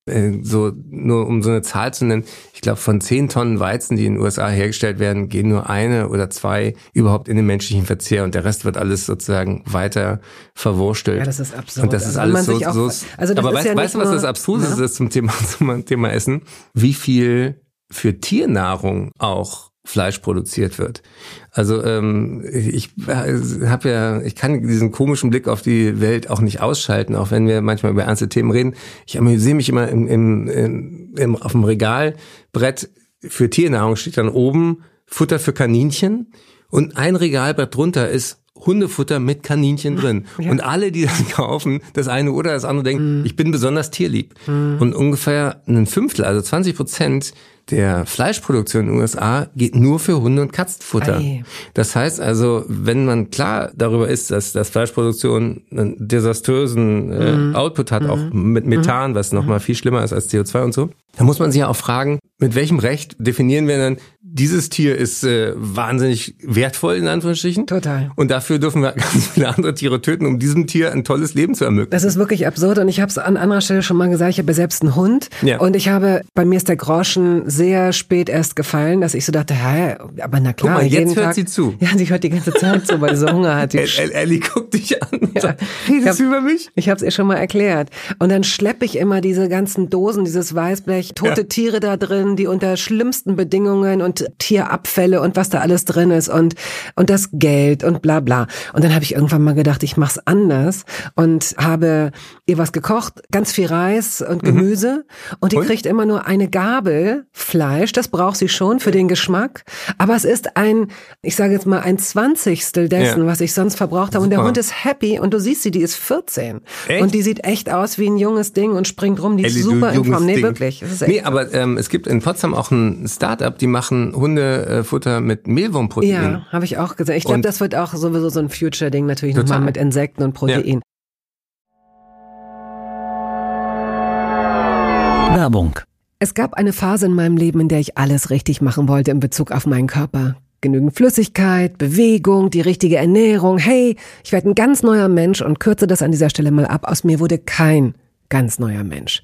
so nur um so eine Zahl zu nennen, ich glaube, von zehn Tonnen Weizen, die in den USA hergestellt werden, gehen nur eine oder zwei überhaupt in den menschlichen Verzehr und der Rest wird alles sozusagen weiter verwurstelt.
Ja, das ist absurd.
Und das ist also alles so, auch, so. Also aber weißt, ja weißt du, was das Absurde ja? ist zum Thema, zum Thema Essen? Wie viel für Tiernahrung auch Fleisch produziert wird. Also ähm, ich habe ja, ich kann diesen komischen Blick auf die Welt auch nicht ausschalten, auch wenn wir manchmal über ernste Themen reden. Ich sehe mich immer im, im, im, auf dem Regalbrett für Tiernahrung steht dann oben Futter für Kaninchen und ein Regalbrett drunter ist Hundefutter mit Kaninchen drin. Ja. Und alle, die das kaufen, das eine oder das andere denken, mm. ich bin besonders tierlieb. Mm. Und ungefähr ein Fünftel, also 20 Prozent der Fleischproduktion in den USA geht nur für Hunde- und Katzenfutter. Ei. Das heißt also, wenn man klar darüber ist, dass, dass Fleischproduktion einen desaströsen äh, mhm. Output hat, mhm. auch mit Methan, was nochmal mhm. viel schlimmer ist als CO2 und so, dann muss man sich ja auch fragen, mit welchem Recht definieren wir dann, dieses Tier ist äh, wahnsinnig wertvoll, in Anführungsstrichen.
Total.
Und dafür dürfen wir ganz viele andere Tiere töten, um diesem Tier ein tolles Leben zu ermöglichen.
Das ist wirklich absurd und ich habe es an anderer Stelle schon mal gesagt, ich habe selbst einen Hund ja. und ich habe, bei mir ist der Groschen sehr spät erst gefallen, dass ich so dachte, hä, aber na klar. Guck
mal, jetzt hört Tag, sie zu.
Ja, sie hört die ganze Zeit zu, weil sie so Hunger hat.
Ellie guckt dich an. Ja. Redest du über mich?
Ich habe es ihr schon mal erklärt. Und dann schleppe ich immer diese ganzen Dosen, dieses Weißblech, tote ja. Tiere da drin, die unter schlimmsten Bedingungen und Tierabfälle und was da alles drin ist und, und das Geld und bla bla. Und dann habe ich irgendwann mal gedacht, ich mach's anders und habe ihr was gekocht, ganz viel Reis und mhm. Gemüse mhm. und die und? kriegt immer nur eine Gabel Fleisch, das braucht sie schon für den Geschmack, aber es ist ein, ich sage jetzt mal ein Zwanzigstel dessen, ja. was ich sonst verbraucht habe und der Hund ist happy und du siehst sie, die ist 14 echt? und die sieht echt aus wie ein junges Ding und springt rum, die ist Ellie, super in Form. Nee, wirklich.
nee, aber ähm, es gibt in Potsdam auch ein Startup, die machen Hundefutter mit Mehlwurmprotein.
Ja, habe ich auch gesagt. Ich glaube, das wird auch sowieso so ein Future-Ding natürlich nochmal mit Insekten und Protein. Ja. Werbung. Es gab eine Phase in meinem Leben, in der ich alles richtig machen wollte in Bezug auf meinen Körper. Genügend Flüssigkeit, Bewegung, die richtige Ernährung. Hey, ich werde ein ganz neuer Mensch und kürze das an dieser Stelle mal ab. Aus mir wurde kein ganz neuer Mensch.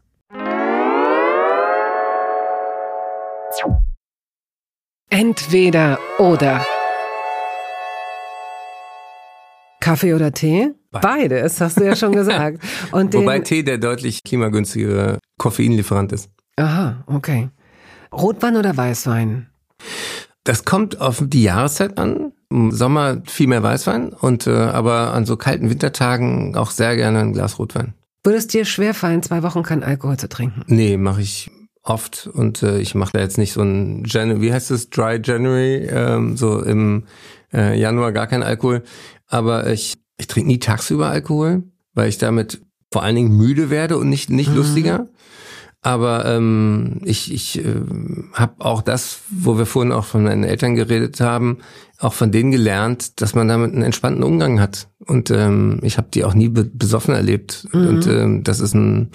Entweder oder. Kaffee oder Tee? Beides, hast du ja schon gesagt.
Und Wobei Tee der deutlich klimagünstigere Koffeinlieferant ist.
Aha, okay. Rotwein oder Weißwein?
Das kommt auf die Jahreszeit an. Im Sommer viel mehr Weißwein und äh, aber an so kalten Wintertagen auch sehr gerne ein Glas Rotwein.
Würde es dir schwerfallen, zwei Wochen kein Alkohol zu trinken?
Nee, mache ich oft und äh, ich mache da jetzt nicht so ein Jan wie heißt es Dry January ähm, so im äh, Januar gar kein Alkohol, aber ich ich trinke nie tagsüber Alkohol, weil ich damit vor allen Dingen müde werde und nicht nicht mhm. lustiger. Aber ähm, ich, ich äh, habe auch das, wo wir vorhin auch von meinen Eltern geredet haben, auch von denen gelernt, dass man damit einen entspannten Umgang hat. Und ähm, ich habe die auch nie be besoffen erlebt. Mhm. Und ähm, das ist ein,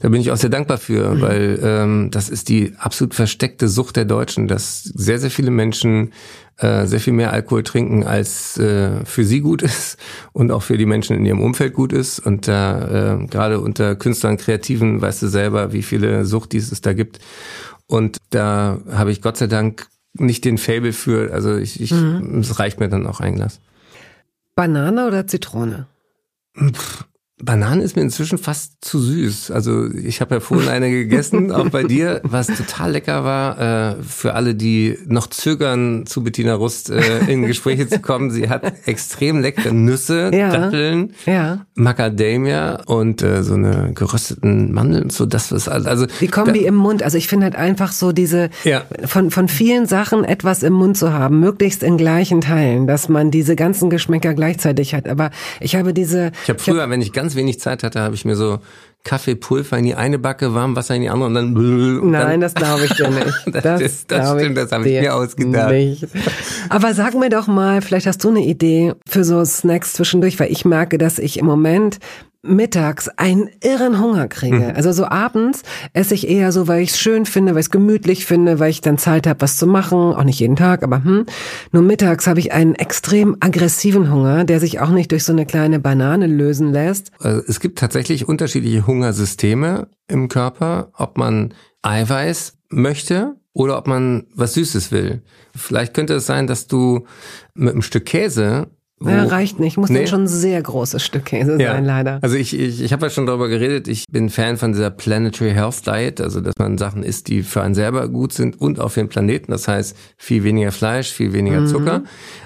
da bin ich auch sehr dankbar für, mhm. weil ähm, das ist die absolut versteckte Sucht der Deutschen, dass sehr, sehr viele Menschen äh, sehr viel mehr Alkohol trinken, als äh, für sie gut ist und auch für die Menschen in ihrem Umfeld gut ist. Und da äh, gerade unter Künstlern, Kreativen, weißt du selber, wie viele Sucht es da gibt. Und da habe ich Gott sei Dank nicht den Fable für, also ich, ich mhm. es reicht mir dann auch ein Glas.
Banane oder Zitrone?
Pff, Bananen ist mir inzwischen fast zu süß. Also ich habe ja vorhin eine gegessen, auch bei dir, was total lecker war. Äh, für alle, die noch zögern, zu Bettina Rust äh, in Gespräche zu kommen. Sie hat extrem leckere Nüsse, ja, Datteln, ja. Macadamia und äh, so eine gerösteten Mandeln. So das was also.
Die Kombi da, im Mund. Also ich finde halt einfach so diese ja. von von vielen Sachen etwas im Mund zu haben, möglichst in gleichen Teilen, dass man diese ganzen Geschmäcker gleichzeitig hat. Aber ich habe diese.
Ich habe früher, ich hab, wenn ich ganz ganz wenig Zeit hatte, habe ich mir so Kaffeepulver in die eine Backe, warm Wasser in die andere und dann. Und
Nein, das glaube ich dir nicht.
Das, das, das stimmt, das habe ich mir ausgedacht. Nicht.
Aber sag mir doch mal, vielleicht hast du eine Idee für so Snacks zwischendurch, weil ich merke, dass ich im Moment mittags einen irren Hunger kriege. Mhm. Also so abends esse ich eher so, weil ich es schön finde, weil ich es gemütlich finde, weil ich dann Zeit habe, was zu machen. Auch nicht jeden Tag, aber hm. Nur mittags habe ich einen extrem aggressiven Hunger, der sich auch nicht durch so eine kleine Banane lösen lässt.
Also es gibt tatsächlich unterschiedliche Hungersysteme im Körper, ob man Eiweiß möchte oder ob man was Süßes will. Vielleicht könnte es sein, dass du mit einem Stück Käse
ja, reicht nicht. Muss nee. dann schon ein sehr großes Stück Käse ja. sein, leider.
Also ich, ich, ich habe ja schon darüber geredet, ich bin Fan von dieser Planetary Health Diet, also dass man Sachen isst, die für einen selber gut sind und auf den Planeten. Das heißt, viel weniger Fleisch, viel weniger mhm. Zucker.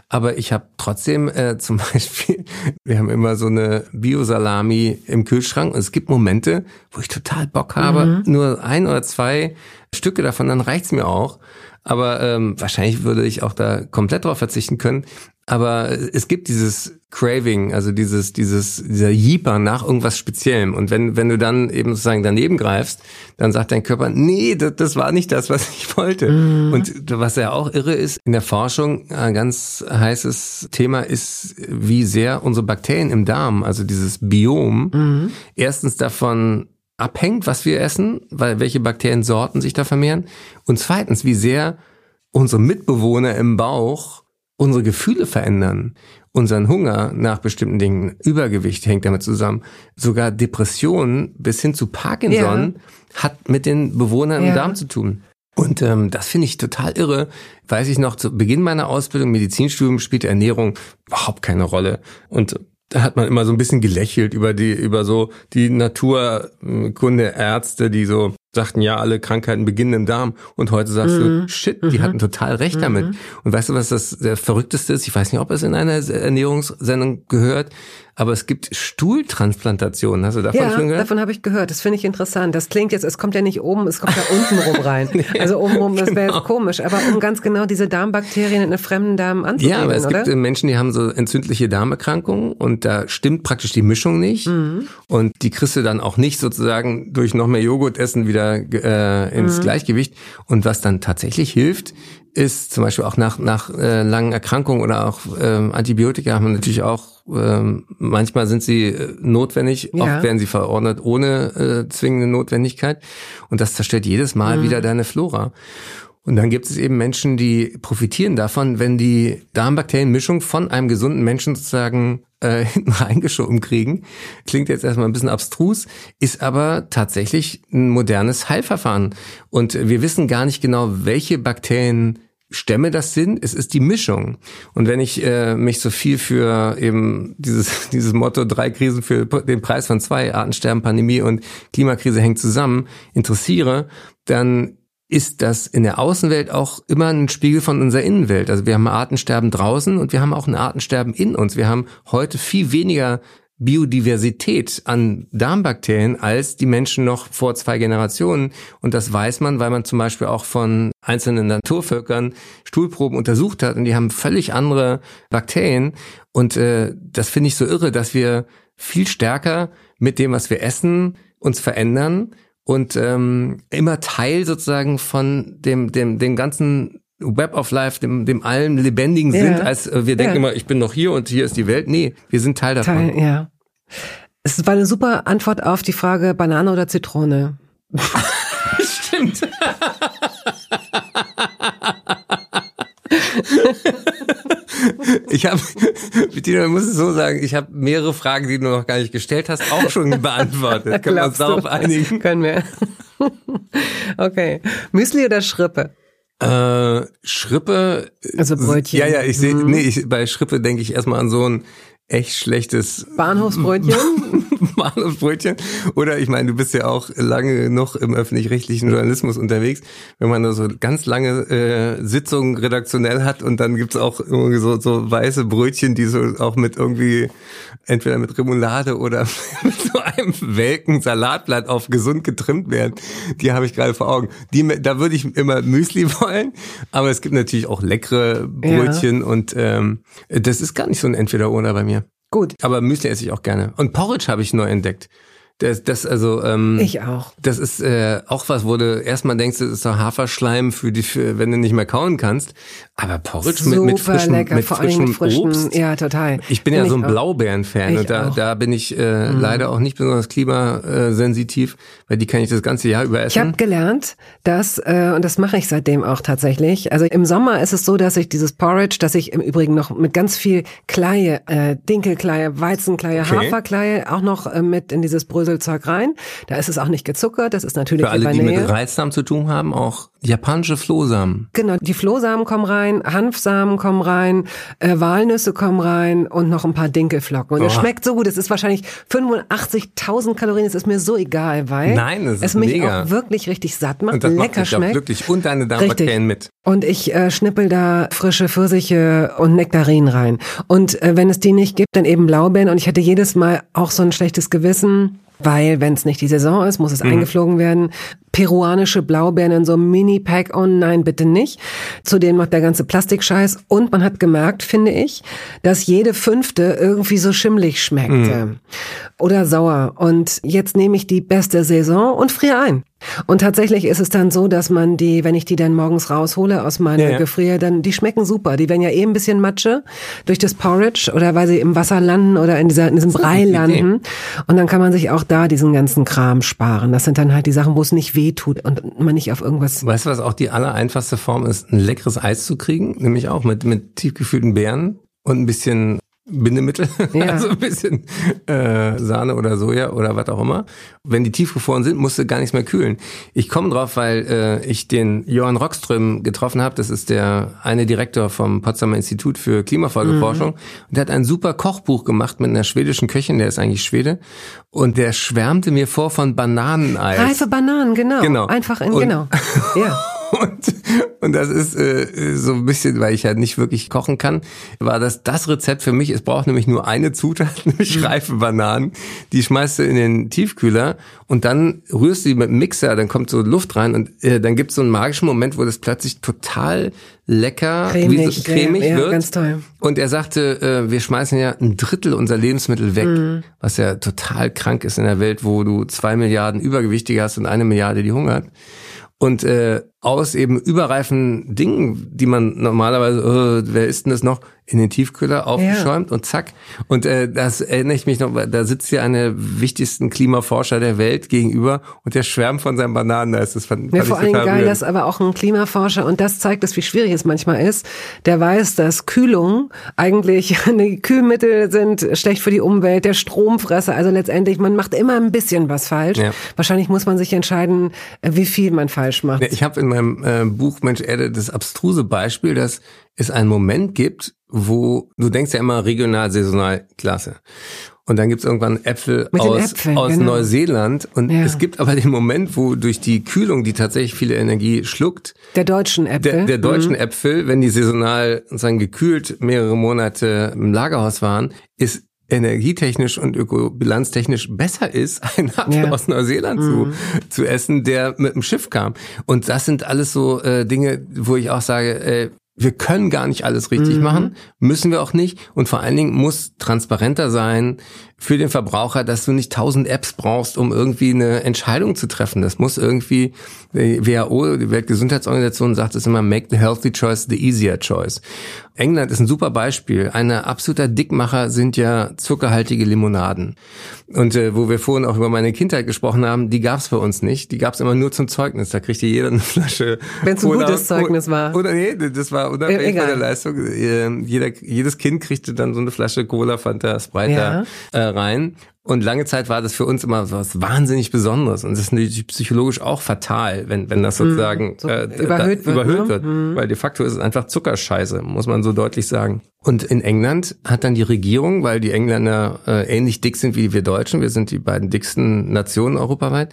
Aber ich habe trotzdem äh, zum Beispiel, wir haben immer so eine Bio-Salami im Kühlschrank und es gibt Momente, wo ich total Bock habe, mhm. nur ein oder zwei Stücke davon, dann reicht's mir auch. Aber ähm, wahrscheinlich würde ich auch da komplett drauf verzichten können. Aber es gibt dieses Craving, also dieses, dieses, dieser Jeeper nach irgendwas Speziellem. Und wenn, wenn du dann eben sozusagen daneben greifst, dann sagt dein Körper, nee, das, das war nicht das, was ich wollte. Mhm. Und was ja auch irre ist, in der Forschung ein ganz heißes Thema ist, wie sehr unsere Bakterien im Darm, also dieses Biom, mhm. erstens davon abhängt, was wir essen, weil welche Bakteriensorten sich da vermehren. Und zweitens, wie sehr unsere Mitbewohner im Bauch unsere Gefühle verändern, unseren Hunger nach bestimmten Dingen, Übergewicht hängt damit zusammen, sogar Depressionen bis hin zu Parkinson ja. hat mit den Bewohnern ja. im Darm zu tun. Und ähm, das finde ich total irre. Weiß ich noch, zu Beginn meiner Ausbildung, Medizinstudium, spielte Ernährung überhaupt keine Rolle. Und da hat man immer so ein bisschen gelächelt über die, über so die Naturkunde Ärzte, die so sagten, ja, alle Krankheiten beginnen im Darm. Und heute sagst mhm. du, shit, die mhm. hatten total recht mhm. damit. Und weißt du, was das der Verrückteste ist? Ich weiß nicht, ob es in einer Ernährungssendung gehört, aber es gibt Stuhltransplantationen. Hast du davon
ja,
schon gehört?
davon habe ich gehört. Das finde ich interessant. Das klingt jetzt, es kommt ja nicht oben, es kommt ja unten rum rein. nee, also oben rum, das wäre genau. jetzt komisch. Aber um ganz genau diese Darmbakterien in einem fremden Darm anzugeben,
Ja, aber es
oder?
gibt Menschen, die haben so entzündliche Darmerkrankungen und da stimmt praktisch die Mischung nicht. Mhm. Und die kriegst du dann auch nicht sozusagen durch noch mehr Joghurt essen wieder äh, ins mhm. Gleichgewicht. Und was dann tatsächlich hilft, ist zum Beispiel auch nach, nach äh, langen Erkrankungen oder auch ähm, Antibiotika haben wir natürlich auch, ähm, manchmal sind sie äh, notwendig, ja. oft werden sie verordnet ohne äh, zwingende Notwendigkeit. Und das zerstört jedes Mal mhm. wieder deine Flora. Und dann gibt es eben Menschen, die profitieren davon, wenn die Darmbakterienmischung von einem gesunden Menschen sozusagen äh, hinten reingeschoben kriegen. Klingt jetzt erstmal ein bisschen abstrus, ist aber tatsächlich ein modernes Heilverfahren. Und wir wissen gar nicht genau, welche Bakterien Stämme das sind, es ist die Mischung. Und wenn ich äh, mich so viel für eben dieses, dieses Motto drei Krisen für den Preis von zwei, Artensterben, Pandemie und Klimakrise hängt zusammen, interessiere, dann ist das in der Außenwelt auch immer ein Spiegel von unserer Innenwelt. Also wir haben Artensterben draußen und wir haben auch ein Artensterben in uns. Wir haben heute viel weniger Biodiversität an Darmbakterien als die Menschen noch vor zwei Generationen. Und das weiß man, weil man zum Beispiel auch von einzelnen Naturvölkern Stuhlproben untersucht hat und die haben völlig andere Bakterien. Und äh, das finde ich so irre, dass wir viel stärker mit dem, was wir essen, uns verändern und ähm, immer Teil sozusagen von dem, dem, dem ganzen Web of Life, dem, dem allen Lebendigen ja. sind, als äh, wir denken ja. immer, ich bin noch hier und hier ist die Welt. Nee, wir sind Teil davon.
Teil, ja. Es war eine super Antwort auf die Frage Banane oder Zitrone.
Stimmt. ich habe, Bettina, muss es so sagen, ich habe mehrere Fragen, die du noch gar nicht gestellt hast, auch schon beantwortet. Können wir uns darauf einigen?
Können wir. okay. Müsli oder Schrippe?
Äh, Schrippe.
Also Brötchen.
Ja, ja, ich sehe, mhm. nee, ich, bei Schrippe denke ich erstmal an so ein echt schlechtes
Bahnhofsbrötchen.
Bahnhofsbrötchen. Oder ich meine, du bist ja auch lange noch im öffentlich-rechtlichen Journalismus unterwegs. Wenn man da so ganz lange äh, Sitzungen redaktionell hat und dann gibt's auch irgendwie so, so weiße Brötchen, die so auch mit irgendwie entweder mit Remoulade oder mit so einem welken Salatblatt auf gesund getrimmt werden. Die habe ich gerade vor Augen. Die, da würde ich immer Müsli wollen, aber es gibt natürlich auch leckere Brötchen ja. und ähm, das ist gar nicht so ein Entweder-Oder bei mir.
Gut.
Aber Müsli esse ich auch gerne. Und Porridge habe ich neu entdeckt. Das, das also ähm,
ich auch.
Das ist äh, auch was, wo du erstmal denkst, das ist doch Haferschleim für die, für, wenn du nicht mehr kauen kannst. Aber Porridge Super mit, mit frischem, lecker, mit frischem mit frischen, Obst.
Ja, total.
Ich bin Find ja so ein Blaubeeren-Fan und da, da bin ich äh, mhm. leider auch nicht besonders klimasensitiv, weil die kann ich das ganze Jahr über essen.
Ich habe gelernt, dass äh, und das mache ich seitdem auch tatsächlich. Also im Sommer ist es so, dass ich dieses Porridge, dass ich im Übrigen noch mit ganz viel Kleie, äh, Dinkelkleie, Weizenkleie, okay. Haferkleie auch noch äh, mit in dieses Brösel Bröselzeug rein. Da ist es auch nicht gezuckert, das ist natürlich
Für alle, die mit Reizdarm zu tun haben, auch Japanische Flohsamen.
Genau, die Flohsamen kommen rein, Hanfsamen kommen rein, äh, Walnüsse kommen rein und noch ein paar Dinkelflocken. Und oh. es schmeckt so gut. Es ist wahrscheinlich 85.000 Kalorien. Es ist mir so egal, weil
Nein, es,
es
mich
mega. auch wirklich richtig satt macht,
und das
lecker
macht
schmeckt.
glücklich. Und deine Darmbakterien mit.
Und ich äh, schnippel da frische Pfirsiche und Nektarinen rein. Und äh, wenn es die nicht gibt, dann eben Blaubeeren. Und ich hatte jedes Mal auch so ein schlechtes Gewissen weil wenn es nicht die Saison ist, muss es mhm. eingeflogen werden. Peruanische Blaubeeren in so einem Mini-Pack, oh nein, bitte nicht. Zudem noch der ganze Plastikscheiß. Und man hat gemerkt, finde ich, dass jede fünfte irgendwie so schimmlig schmeckte. Mhm. Oder sauer. Und jetzt nehme ich die beste Saison und friere ein. Und tatsächlich ist es dann so, dass man die, wenn ich die dann morgens raushole aus meiner ja, ja. Gefrier, dann die schmecken super. Die werden ja eh ein bisschen Matsche durch das Porridge oder weil sie im Wasser landen oder in, dieser, in diesem Brei landen. Und dann kann man sich auch da diesen ganzen Kram sparen. Das sind dann halt die Sachen, wo es nicht weh tut und man nicht auf irgendwas.
Weißt du, was auch die allereinfachste Form ist, ein leckeres Eis zu kriegen? Nämlich auch mit, mit tiefgefühlten Beeren und ein bisschen Bindemittel, ja. also ein bisschen äh, Sahne oder Soja oder was auch immer. Wenn die tiefgefroren sind, musst du gar nichts mehr kühlen. Ich komme drauf, weil äh, ich den Johann Rockström getroffen habe. Das ist der eine Direktor vom Potsdamer Institut für Klimafolgeforschung. Mhm. Und der hat ein super Kochbuch gemacht mit einer schwedischen Köchin, der ist eigentlich Schwede. Und der schwärmte mir vor von Bananeneis.
Reife Bananen, genau. genau. Einfach in,
und,
genau. Ja.
Und, und das ist äh, so ein bisschen, weil ich halt nicht wirklich kochen kann, war das das Rezept für mich. Es braucht nämlich nur eine Zutat, nämlich mhm. reife Bananen. Die schmeißt du in den Tiefkühler und dann rührst du die mit dem Mixer, dann kommt so Luft rein und äh, dann gibt es so einen magischen Moment, wo das plötzlich total lecker,
cremig,
so, cremig
ja,
wird.
Ganz toll.
Und er sagte, äh, wir schmeißen ja ein Drittel unserer Lebensmittel weg, mhm. was ja total krank ist in der Welt, wo du zwei Milliarden Übergewichtige hast und eine Milliarde, die hungert. Und äh, aus eben überreifen Dingen, die man normalerweise, äh, wer ist denn das noch, in den Tiefkühler aufgeschäumt ja. und zack. Und äh, das erinnere ich mich noch, da sitzt ja eine wichtigsten Klimaforscher der Welt gegenüber und der schwärmt von seinen Bananen. Da ist das fand,
ja, vor allem geil, dass aber auch ein Klimaforscher, und das zeigt es, wie schwierig es manchmal ist, der weiß, dass Kühlung eigentlich, die Kühlmittel sind schlecht für die Umwelt, der Stromfresser, also letztendlich, man macht immer ein bisschen was falsch. Ja. Wahrscheinlich muss man sich entscheiden, äh, wie viel man falsch macht.
Ich habe in meinem äh, Buch Mensch Erde das abstruse Beispiel, dass es einen Moment gibt, wo du denkst ja immer regional, saisonal, klasse. Und dann gibt's irgendwann Äpfel
Mit
aus,
Äpfeln,
aus
genau.
Neuseeland. Und
Ja.
es gibt aber den Moment, wo durch die Kühlung, die tatsächlich viele Energie schluckt,
Der deutschen Äpfel.
der, der deutschen
Mhm.
Äpfel, wenn die saisonal sozusagen gekühlt mehrere Monate im Lagerhaus waren, ist energietechnisch und ökobilanztechnisch besser ist, einen Apfel
Ja.
aus Neuseeland
Mhm.
zu, zu essen, der mit dem Schiff kam. Und das sind alles so äh, Dinge, wo ich auch sage, äh, wir können gar nicht alles richtig
Mhm.
machen, müssen wir auch nicht. Und vor allen Dingen muss transparenter sein für den Verbraucher, dass du nicht tausend Apps brauchst, um irgendwie eine Entscheidung zu treffen. Das muss irgendwie, die WHO, die Weltgesundheitsorganisation sagt es immer, make the healthy choice the easier choice. England ist ein super Beispiel. Ein absoluter Dickmacher sind ja zuckerhaltige Limonaden. Und äh, wo wir vorhin auch über meine Kindheit gesprochen haben, die gab's bei uns nicht. Die gab's immer nur zum Zeugnis. Da kriegte jeder eine Flasche.
Wenn's ein
Cola-
gutes Zeugnis war.
Oder nee, das war unabhängig von der Leistung. Äh, Jeder, jedes Kind kriegte dann so eine Flasche Cola, Fanta, Sprite
Ja.
äh, rein. Und lange Zeit war das für uns immer was wahnsinnig Besonderes. Und das ist natürlich psychologisch auch fatal, wenn, wenn das sozusagen
Mhm. So
äh,
überhöht wird,
überhöht
ne?
wird. Weil de facto ist es einfach Zuckerscheiße, muss man so deutlich sagen. Und in England hat dann die Regierung, weil die Engländer äh, ähnlich dick sind wie wir Deutschen, wir sind die beiden dicksten Nationen europaweit,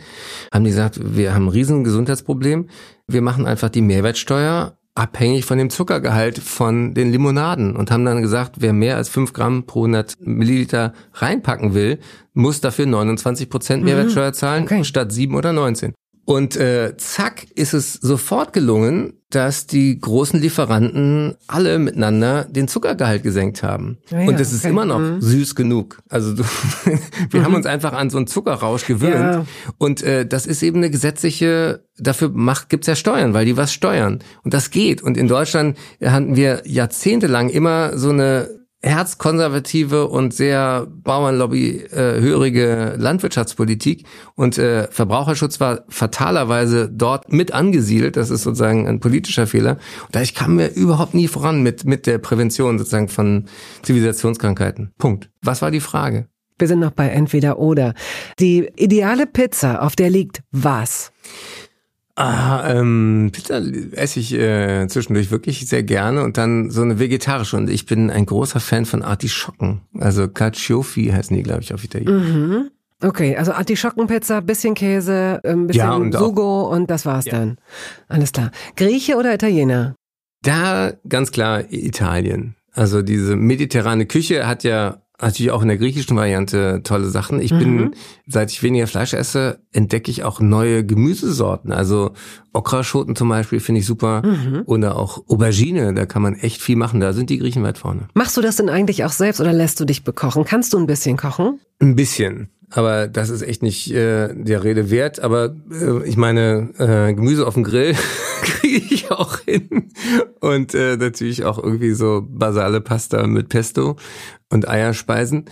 haben die gesagt, wir haben ein riesen Gesundheitsproblem. Wir machen einfach die Mehrwertsteuer abhängig von dem Zuckergehalt von den Limonaden und haben dann gesagt, wer mehr als 5 Gramm pro 100 Milliliter reinpacken will, muss dafür 29 Prozent Mehrwertsteuer zahlen,
Okay.
statt 7 oder 19. Und äh, zack ist es sofort gelungen, dass die großen Lieferanten alle miteinander den Zuckergehalt gesenkt haben.
Ah ja,
und es ist
okay.
immer noch
Mhm.
süß genug. Also du, wir haben uns einfach an so einen Zuckerrausch gewöhnt.
Ja.
Und äh, das ist eben eine gesetzliche, dafür macht gibt's ja Steuern, weil die was steuern. Und das geht. Und in Deutschland hatten wir jahrzehntelang immer so eine herzkonservative und sehr Bauernlobby äh, hörige Landwirtschaftspolitik und äh, Verbraucherschutz war fatalerweise dort mit angesiedelt. Das ist sozusagen ein politischer Fehler. Und da ich kam mir überhaupt nie voran mit mit der Prävention sozusagen von Zivilisationskrankheiten. Punkt. Was war die Frage?
Wir sind noch bei entweder oder. Die ideale Pizza, auf der liegt was?
Ah, ähm, Pizza esse ich äh, zwischendurch wirklich sehr gerne und dann so eine vegetarische. Und ich bin ein großer Fan von Artischocken. Also Cacciofi heißen die, glaube ich, auf Italienisch.
Mhm. Okay, also Artischockenpizza, bisschen Käse, ein bisschen
Ja, und auch-
Sugo und das war's
Ja.
dann. Alles klar. Grieche oder Italiener?
Da ganz klar Italien. Also diese mediterrane Küche hat ja natürlich auch in der griechischen Variante tolle Sachen. Ich bin, seit ich weniger Fleisch esse, entdecke ich auch neue Gemüsesorten. Also Okraschoten zum Beispiel finde ich super. Oder auch Aubergine, da kann man echt viel machen. Da sind die Griechen weit vorne.
Machst du das denn eigentlich auch selbst oder lässt du dich bekochen? Kannst du ein bisschen kochen?
Ein bisschen. Aber das ist echt nicht äh, der Rede wert. Aber äh, ich meine, äh, Gemüse auf dem Grill kriege ich auch hin. Und äh, natürlich auch irgendwie so basale Pasta mit Pesto und Eierspeisen.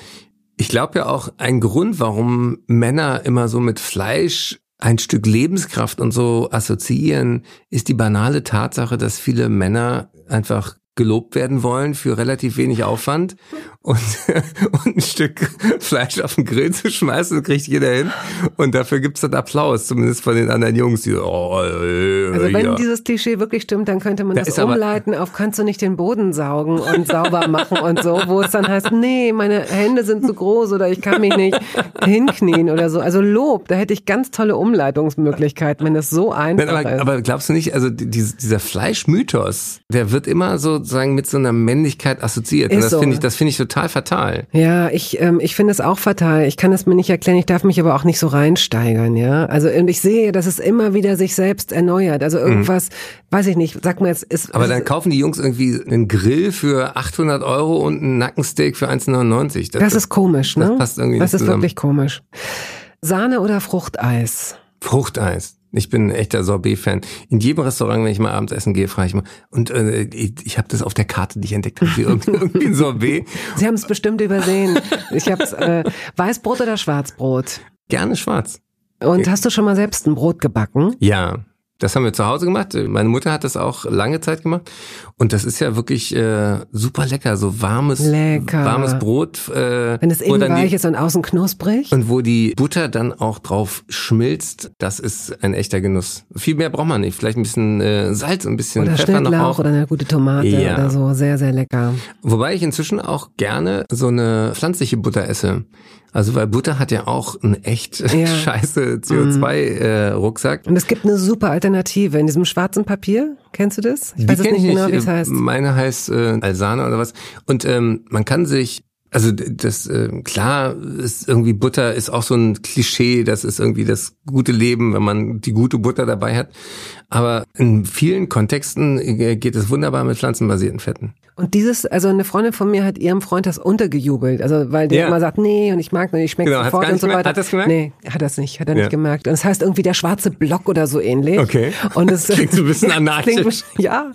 Ich glaube ja auch, ein Grund, warum Männer immer so mit Fleisch ein Stück Lebenskraft und so assoziieren, ist die banale Tatsache, dass viele Männer einfach gelobt werden wollen für relativ wenig Aufwand und, und ein Stück Fleisch auf den Grill zu schmeißen, kriegt jeder hin. Und dafür gibt's dann Applaus, zumindest von den anderen Jungs, die oh, äh,
Also wenn
ja.
dieses Klischee wirklich stimmt, dann könnte man
Da
das umleiten auf kannst du nicht den Boden saugen und sauber machen und so, wo es dann heißt, nee, meine Hände sind zu groß oder ich kann mich nicht hinknien oder so. Also Lob, da hätte ich ganz tolle Umleitungsmöglichkeiten, wenn es so einfach
Nein, aber,
ist.
aber glaubst du nicht, also die- die- dieser Fleischmythos, der wird immer sozusagen mit so einer Männlichkeit assoziiert. Und
Ist
das
so.
finde ich, das finde ich total fatal.
Ja, ich, ähm, ich finde es auch fatal. Ich kann es mir nicht erklären. Ich darf mich aber auch nicht so reinsteigern, ja. Also und ich sehe, dass es immer wieder sich selbst erneuert. Also irgendwas, weiß ich nicht. Sag mir jetzt, ist.
Mhm. Aber dann kaufen die Jungs irgendwie einen Grill für 800 Euro und einen Nackensteak für 1,99.
das ist komisch, ne?
das passt irgendwie
Das ist
zusammen.
wirklich komisch. Sahne oder Fruchteis?
Fruchteis. Ich bin ein echter Sorbet-Fan. In jedem Restaurant, wenn ich mal abends essen gehe, frage ich mal, und äh, ich, ich habe das auf der Karte nicht entdeckt, haben Sie irgendwie, irgendwie ein Sorbet?
Sie haben es bestimmt übersehen. Ich hab's äh, Weißbrot oder Schwarzbrot?
Gerne schwarz.
Und hast du schon mal selbst ein Brot gebacken?
Ja, das haben wir zu Hause gemacht. Meine Mutter hat das auch lange Zeit gemacht. Und das ist ja wirklich äh, super lecker. So warmes,
Lecker.
warmes Brot. Äh,
Wenn es innen
dann die-
weich ist und außen knusprig?
Und wo die Butter dann auch drauf schmilzt, das ist ein echter Genuss. Viel mehr braucht man nicht. Vielleicht ein bisschen äh, Salz, ein bisschen
Oder
Pfeffer noch auch.
oder eine gute Tomate
Ja.
oder so. Sehr, sehr lecker.
Wobei ich inzwischen auch gerne so eine pflanzliche Butter esse. Also weil Butter hat ja auch einen echt
Ja.
Scheiße CO2-Rucksack.
Und es gibt eine super Alternative in diesem schwarzen Papier. Kennst du das? Ich weiß jetzt
kenn
nicht genau, wie es
Äh,
heißt.
Meine heißt äh, Alsana oder was. Und ähm, man kann sich, also das äh, klar ist irgendwie Butter ist auch so ein Klischee. Das ist irgendwie das gute Leben, wenn man die gute Butter dabei hat. Aber in vielen Kontexten äh, geht es wunderbar mit pflanzenbasierten Fetten.
Und dieses, also eine Freundin von mir hat ihrem Freund das untergejubelt. Also weil der
Ja.
immer sagt, nee, und ich mag nicht, ich schmecke
Genau,
sofort und so weiter.
Hat er's gemerkt?
Nee, hat das nicht, hat er
Ja.
nicht gemerkt. Und es heißt irgendwie der schwarze Block oder so ähnlich.
Okay.
Und es
Klingt so ein bisschen anarchisch.
Ja,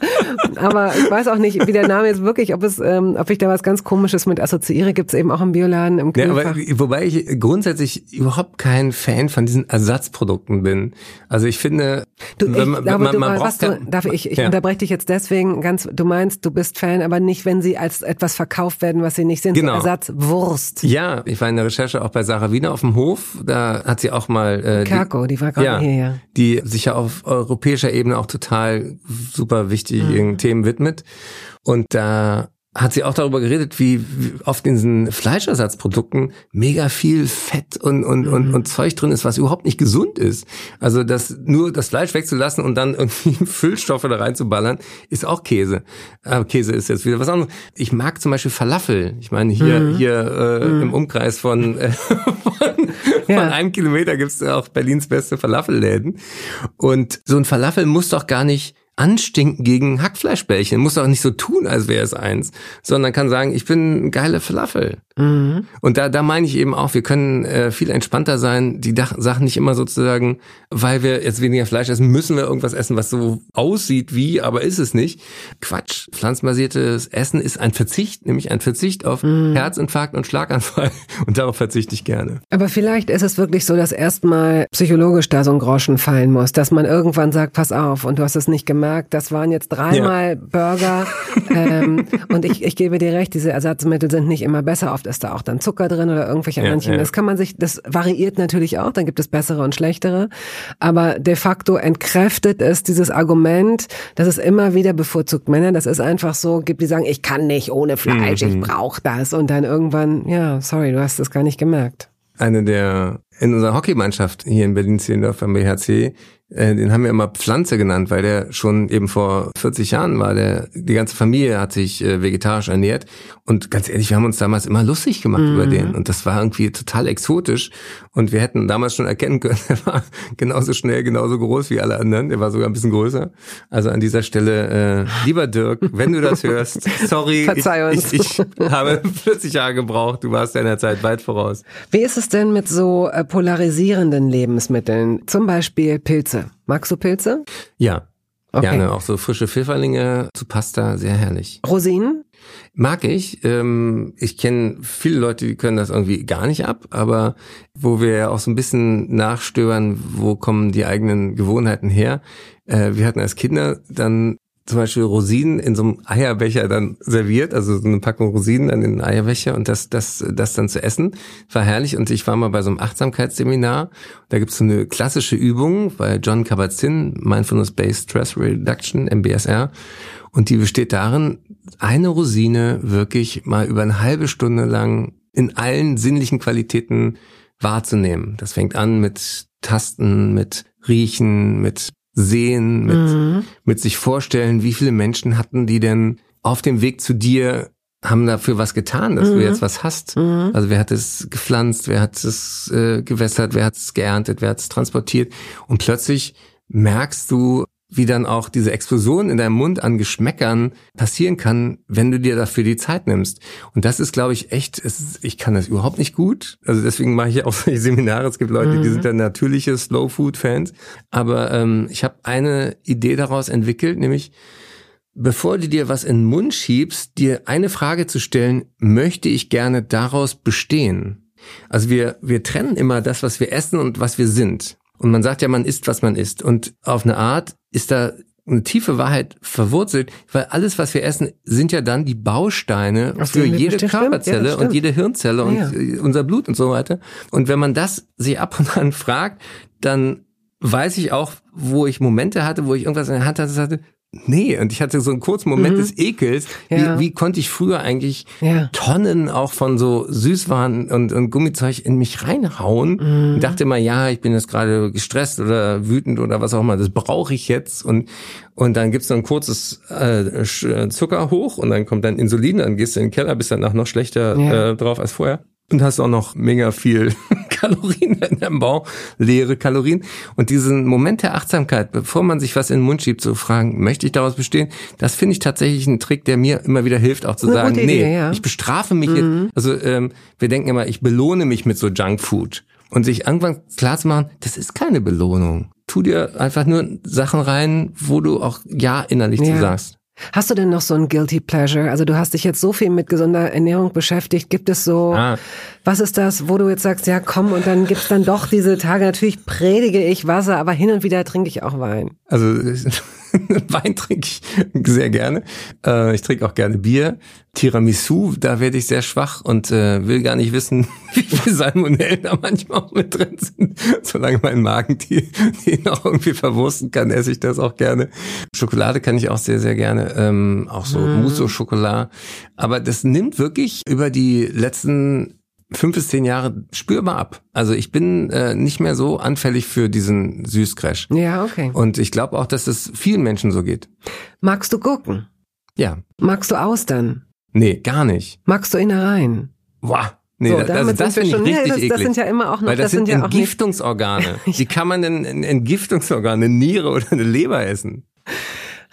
aber ich weiß auch nicht, wie der Name jetzt wirklich, ob es, ähm, ob ich da was ganz Komisches mit assoziiere, gibt's eben auch im Bioladen im
Ja, aber wobei ich grundsätzlich überhaupt kein Fan von diesen Ersatzprodukten bin. Also ich finde,
Du, ich
man,
glaube,
man,
du,
man
was
braucht
du, darf ich, ich
Ja.
unterbreche dich jetzt deswegen ganz, du meinst, du bist Fan, aber nicht, wenn sie als etwas verkauft werden, was sie nicht sind,
Genau.
so Ersatzwurst.
Ja, ich war in der Recherche auch bei Sarah Wiener auf dem Hof. Da hat sie auch mal äh,
Kerko, die war gerade
ja,
hier, ja.
die sich ja auf europäischer Ebene auch total super wichtigen
Mhm.
Themen widmet. Und da hat sie auch darüber geredet, wie, wie oft in diesen Fleischersatzprodukten mega viel Fett und, und, und,
Mhm.
und Zeug drin ist, was überhaupt nicht gesund ist. Also das nur das Fleisch wegzulassen und dann irgendwie Füllstoffe da reinzuballern, ist auch Käse. Aber Käse ist jetzt wieder was anderes. Ich mag zum Beispiel Falafel. Ich meine, hier,
Mhm.
hier äh, im Umkreis von, äh, von,
Ja.
von einem Kilometer gibt's auch Berlins beste Falafelläden. Und so ein Falafel muss doch gar nicht anstinken gegen Hackfleischbällchen. Muss doch nicht so tun, als wäre es eins, sondern kann sagen, ich bin ein geiler Falafel.
Mhm.
Und da, da meine ich eben auch, wir können äh, viel entspannter sein, die Dach Sachen nicht immer sozusagen, weil wir jetzt weniger Fleisch essen, müssen wir irgendwas essen, was so aussieht wie, aber ist es nicht. Quatsch. Pflanzenbasiertes Essen ist ein Verzicht, nämlich ein Verzicht auf
Mhm.
Herzinfarkt und Schlaganfall. Und darauf verzichte ich gerne.
Aber vielleicht ist es wirklich so, dass erstmal psychologisch da so ein Groschen fallen muss, dass man irgendwann sagt, pass auf, und du hast es nicht gemerkt, das waren jetzt dreimal Burger. ähm, und ich, ich gebe dir recht, diese Ersatzmittel sind nicht immer besser. Auf oft ist da auch dann Zucker drin oder irgendwelche anderen ja, ja. Das kann man sich, das variiert natürlich auch, dann gibt es bessere und schlechtere. Aber de facto entkräftet es dieses Argument, dass es immer wieder bevorzugt Männer. Das ist einfach so, gibt die sagen, ich kann nicht ohne Fleisch, mhm. ich brauche das. Und dann irgendwann, ja, sorry, du hast das gar nicht gemerkt.
Eine der in unserer Hockeymannschaft hier in Berlin-Zehlendorf beim BHC äh, den haben wir immer Pflanze genannt, weil der schon eben vor 40 Jahren war. Der, die ganze Familie hat sich äh, vegetarisch ernährt. Und ganz ehrlich, wir haben uns damals immer lustig gemacht mhm. über den. Und das war irgendwie total exotisch. Und wir hätten damals schon erkennen können, er war genauso schnell, genauso groß wie alle anderen. Der war sogar ein bisschen größer. Also an dieser Stelle, äh, lieber Dirk, wenn du das hörst, sorry,
Verzeih uns.
Ich, ich habe 40 Jahre gebraucht. Du warst deiner Zeit weit voraus.
Wie ist es denn mit so äh, polarisierenden Lebensmitteln? Zum Beispiel Pilze. Magst du Pilze?
Ja. Okay. Gerne, auch so frische Pfifferlinge zu Pasta, sehr herrlich.
Rosinen?
Mag ich. Ähm, ich kenne viele Leute, die können das irgendwie gar nicht ab, aber wo wir ja auch so ein bisschen nachstöbern, wo kommen die eigenen Gewohnheiten her. Äh, wir hatten als Kinder dann zum Beispiel Rosinen in so einem Eierbecher dann serviert, also so eine Packung Rosinen an den Eierbecher und das, das, das dann zu essen, war herrlich. Und ich war mal bei so einem Achtsamkeitsseminar. Da gibt's so eine klassische Übung bei John Kabat-Zinn, Mindfulness-Based Stress Reduction, MBSR. Und die besteht darin, eine Rosine wirklich mal über eine halbe Stunde lang in allen sinnlichen Qualitäten wahrzunehmen. Das fängt an mit Tasten, mit Riechen, mit sehen, mit, mhm. mit sich vorstellen, wie viele Menschen hatten die denn auf dem Weg zu dir haben dafür was getan, dass mhm. du jetzt was hast. Mhm. Also wer hat es gepflanzt, wer hat es äh, gewässert, wer hat es geerntet, wer hat es transportiert. Und plötzlich merkst du, wie dann auch diese Explosion in deinem Mund an Geschmäckern passieren kann, wenn du dir dafür die Zeit nimmst. Und das ist, glaube ich, echt, ist, ich kann das überhaupt nicht gut. Also deswegen mache ich auch solche Seminare. Es gibt Leute, mhm. die sind dann natürliche Slow Food Fans. Aber ähm, ich habe eine Idee daraus entwickelt, nämlich bevor du dir was in den Mund schiebst, dir eine Frage zu stellen, möchte ich gerne daraus bestehen? Also wir, wir trennen immer das, was wir essen und was wir sind. Und man sagt ja, man isst, was man isst. Und auf eine Art ist da eine tiefe Wahrheit verwurzelt, weil alles, was wir essen, sind ja dann die Bausteine Aus für jede Körperzelle ja, und jede Hirnzelle ja, und. Äh, unser Blut und so weiter. Und wenn man das sich ab und an fragt, dann weiß ich auch, wo ich Momente hatte, wo ich irgendwas in der Hand hatte, Nee, und ich hatte so einen kurzen Moment mhm. des Ekels. Ja. Wie, wie konnte ich früher eigentlich ja. Tonnen auch von so Süßwaren und, und Gummizeug in mich reinhauen? Mhm. Und dachte immer, ja, ich bin jetzt gerade gestresst oder wütend oder was auch immer, das brauche ich jetzt. Und, und dann gibt's so ein kurzes äh, Zucker hoch und dann kommt dann Insulin, dann gehst du in den Keller, bist danach noch schlechter ja. äh, drauf als vorher und hast auch noch mega viel Kalorien in deinem Bauch, leere Kalorien. Und diesen Moment der Achtsamkeit, bevor man sich was in den Mund schiebt, zu fragen, möchte ich daraus bestehen, das finde ich tatsächlich ein Trick, der mir immer wieder hilft, auch zu Eine sagen, nee, ja. ich bestrafe mich mhm. jetzt. Also ähm, wir denken immer, ich belohne mich mit so Junkfood. Und sich irgendwann klar zu machen, das ist keine Belohnung. Tu dir einfach nur Sachen rein, wo du auch Ja innerlich ja. zu sagst.
Hast du denn noch so ein Guilty Pleasure? Also du hast dich jetzt so viel mit gesunder Ernährung beschäftigt. Gibt es so, ah. was ist das, wo du jetzt sagst, ja komm, und dann gibt's dann doch diese Tage, natürlich predige ich Wasser, aber hin und wieder trinke ich auch Wein.
Also Wein trinke ich sehr gerne. Äh, ich trinke auch gerne Bier. Tiramisu, da werde ich sehr schwach und äh, will gar nicht wissen, wie viele Salmonellen da manchmal auch mit drin sind. Solange mein Magen die, die noch irgendwie verwursten kann, esse ich das auch gerne. Schokolade kann ich auch sehr, sehr gerne. Ähm, auch so mm. Mousse-Schokolade. Aber das nimmt wirklich über die letzten fünf bis zehn Jahre spürbar ab. Also ich bin äh, nicht mehr so anfällig für diesen Süßcrash.
Ja, okay.
Und ich glaube auch, dass es vielen Menschen so geht.
Magst du Gurken?
Ja.
Magst du Austern?
Nee, gar nicht.
Magst du Innereien?
Boah. Nee, so, das, also das finde ich richtig
nee, das,
eklig.
Das sind ja immer auch noch,
Weil das, das sind, sind ja Entgiftungsorgane. Wie kann man denn Entgiftungsorgane, eine Niere oder eine Leber essen?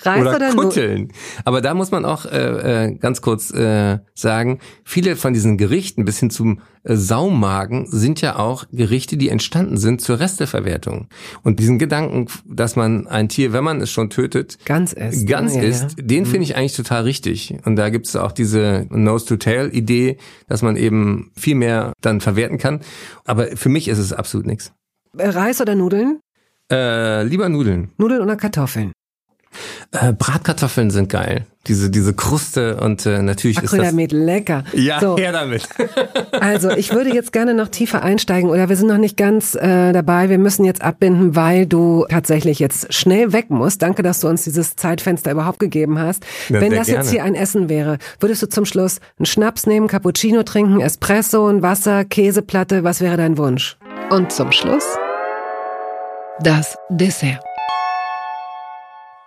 Reis oder,
oder Kutteln. Aber da muss man auch äh, äh, ganz kurz äh, sagen, viele von diesen Gerichten bis hin zum äh, Saumagen sind ja auch Gerichte, die entstanden sind zur Resteverwertung. Und diesen Gedanken, dass man ein Tier, wenn man es schon tötet,
ganz isst,
ganz ja, isst ja. den mhm. finde ich eigentlich total richtig. Und da gibt es auch diese Nose-to-Tail-Idee, dass man eben viel mehr dann verwerten kann. Aber für mich ist es absolut nichts.
Reis oder Nudeln?
Äh, lieber Nudeln.
Nudeln oder Kartoffeln?
Äh, Bratkartoffeln sind geil. Diese, diese Kruste und äh, natürlich
Acrylamid, ist das... lecker.
Ja, so. her damit.
also ich würde jetzt gerne noch tiefer einsteigen oder wir sind noch nicht ganz äh, dabei. Wir müssen jetzt abbinden, weil du tatsächlich jetzt schnell weg musst. Danke, dass du uns dieses Zeitfenster überhaupt gegeben hast. Ja, Wenn das gerne. jetzt hier ein Essen wäre, würdest du zum Schluss einen Schnaps nehmen, Cappuccino trinken, Espresso, ein Wasser, Käseplatte? Was wäre dein Wunsch? Und zum Schluss das Dessert.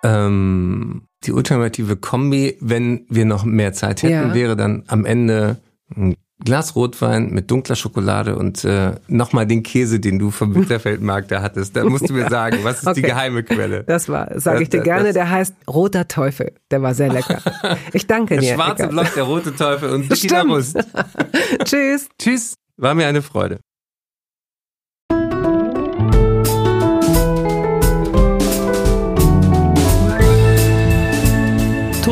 Ähm, die ultimative Kombi, wenn wir noch mehr Zeit hätten, ja. wäre dann am Ende ein Glas Rotwein mit dunkler Schokolade und äh, nochmal den Käse, den du vom Winterfeldmarkt da hattest. Da musst du mir sagen, was ist okay. die geheime Quelle?
Das war, sage ich dir das, gerne, das, der heißt Roter Teufel. Der war sehr lecker. Ich danke dir.
Der schwarze Block, der rote Teufel und Stimmt.
Tschüss.
Tschüss. War mir eine Freude.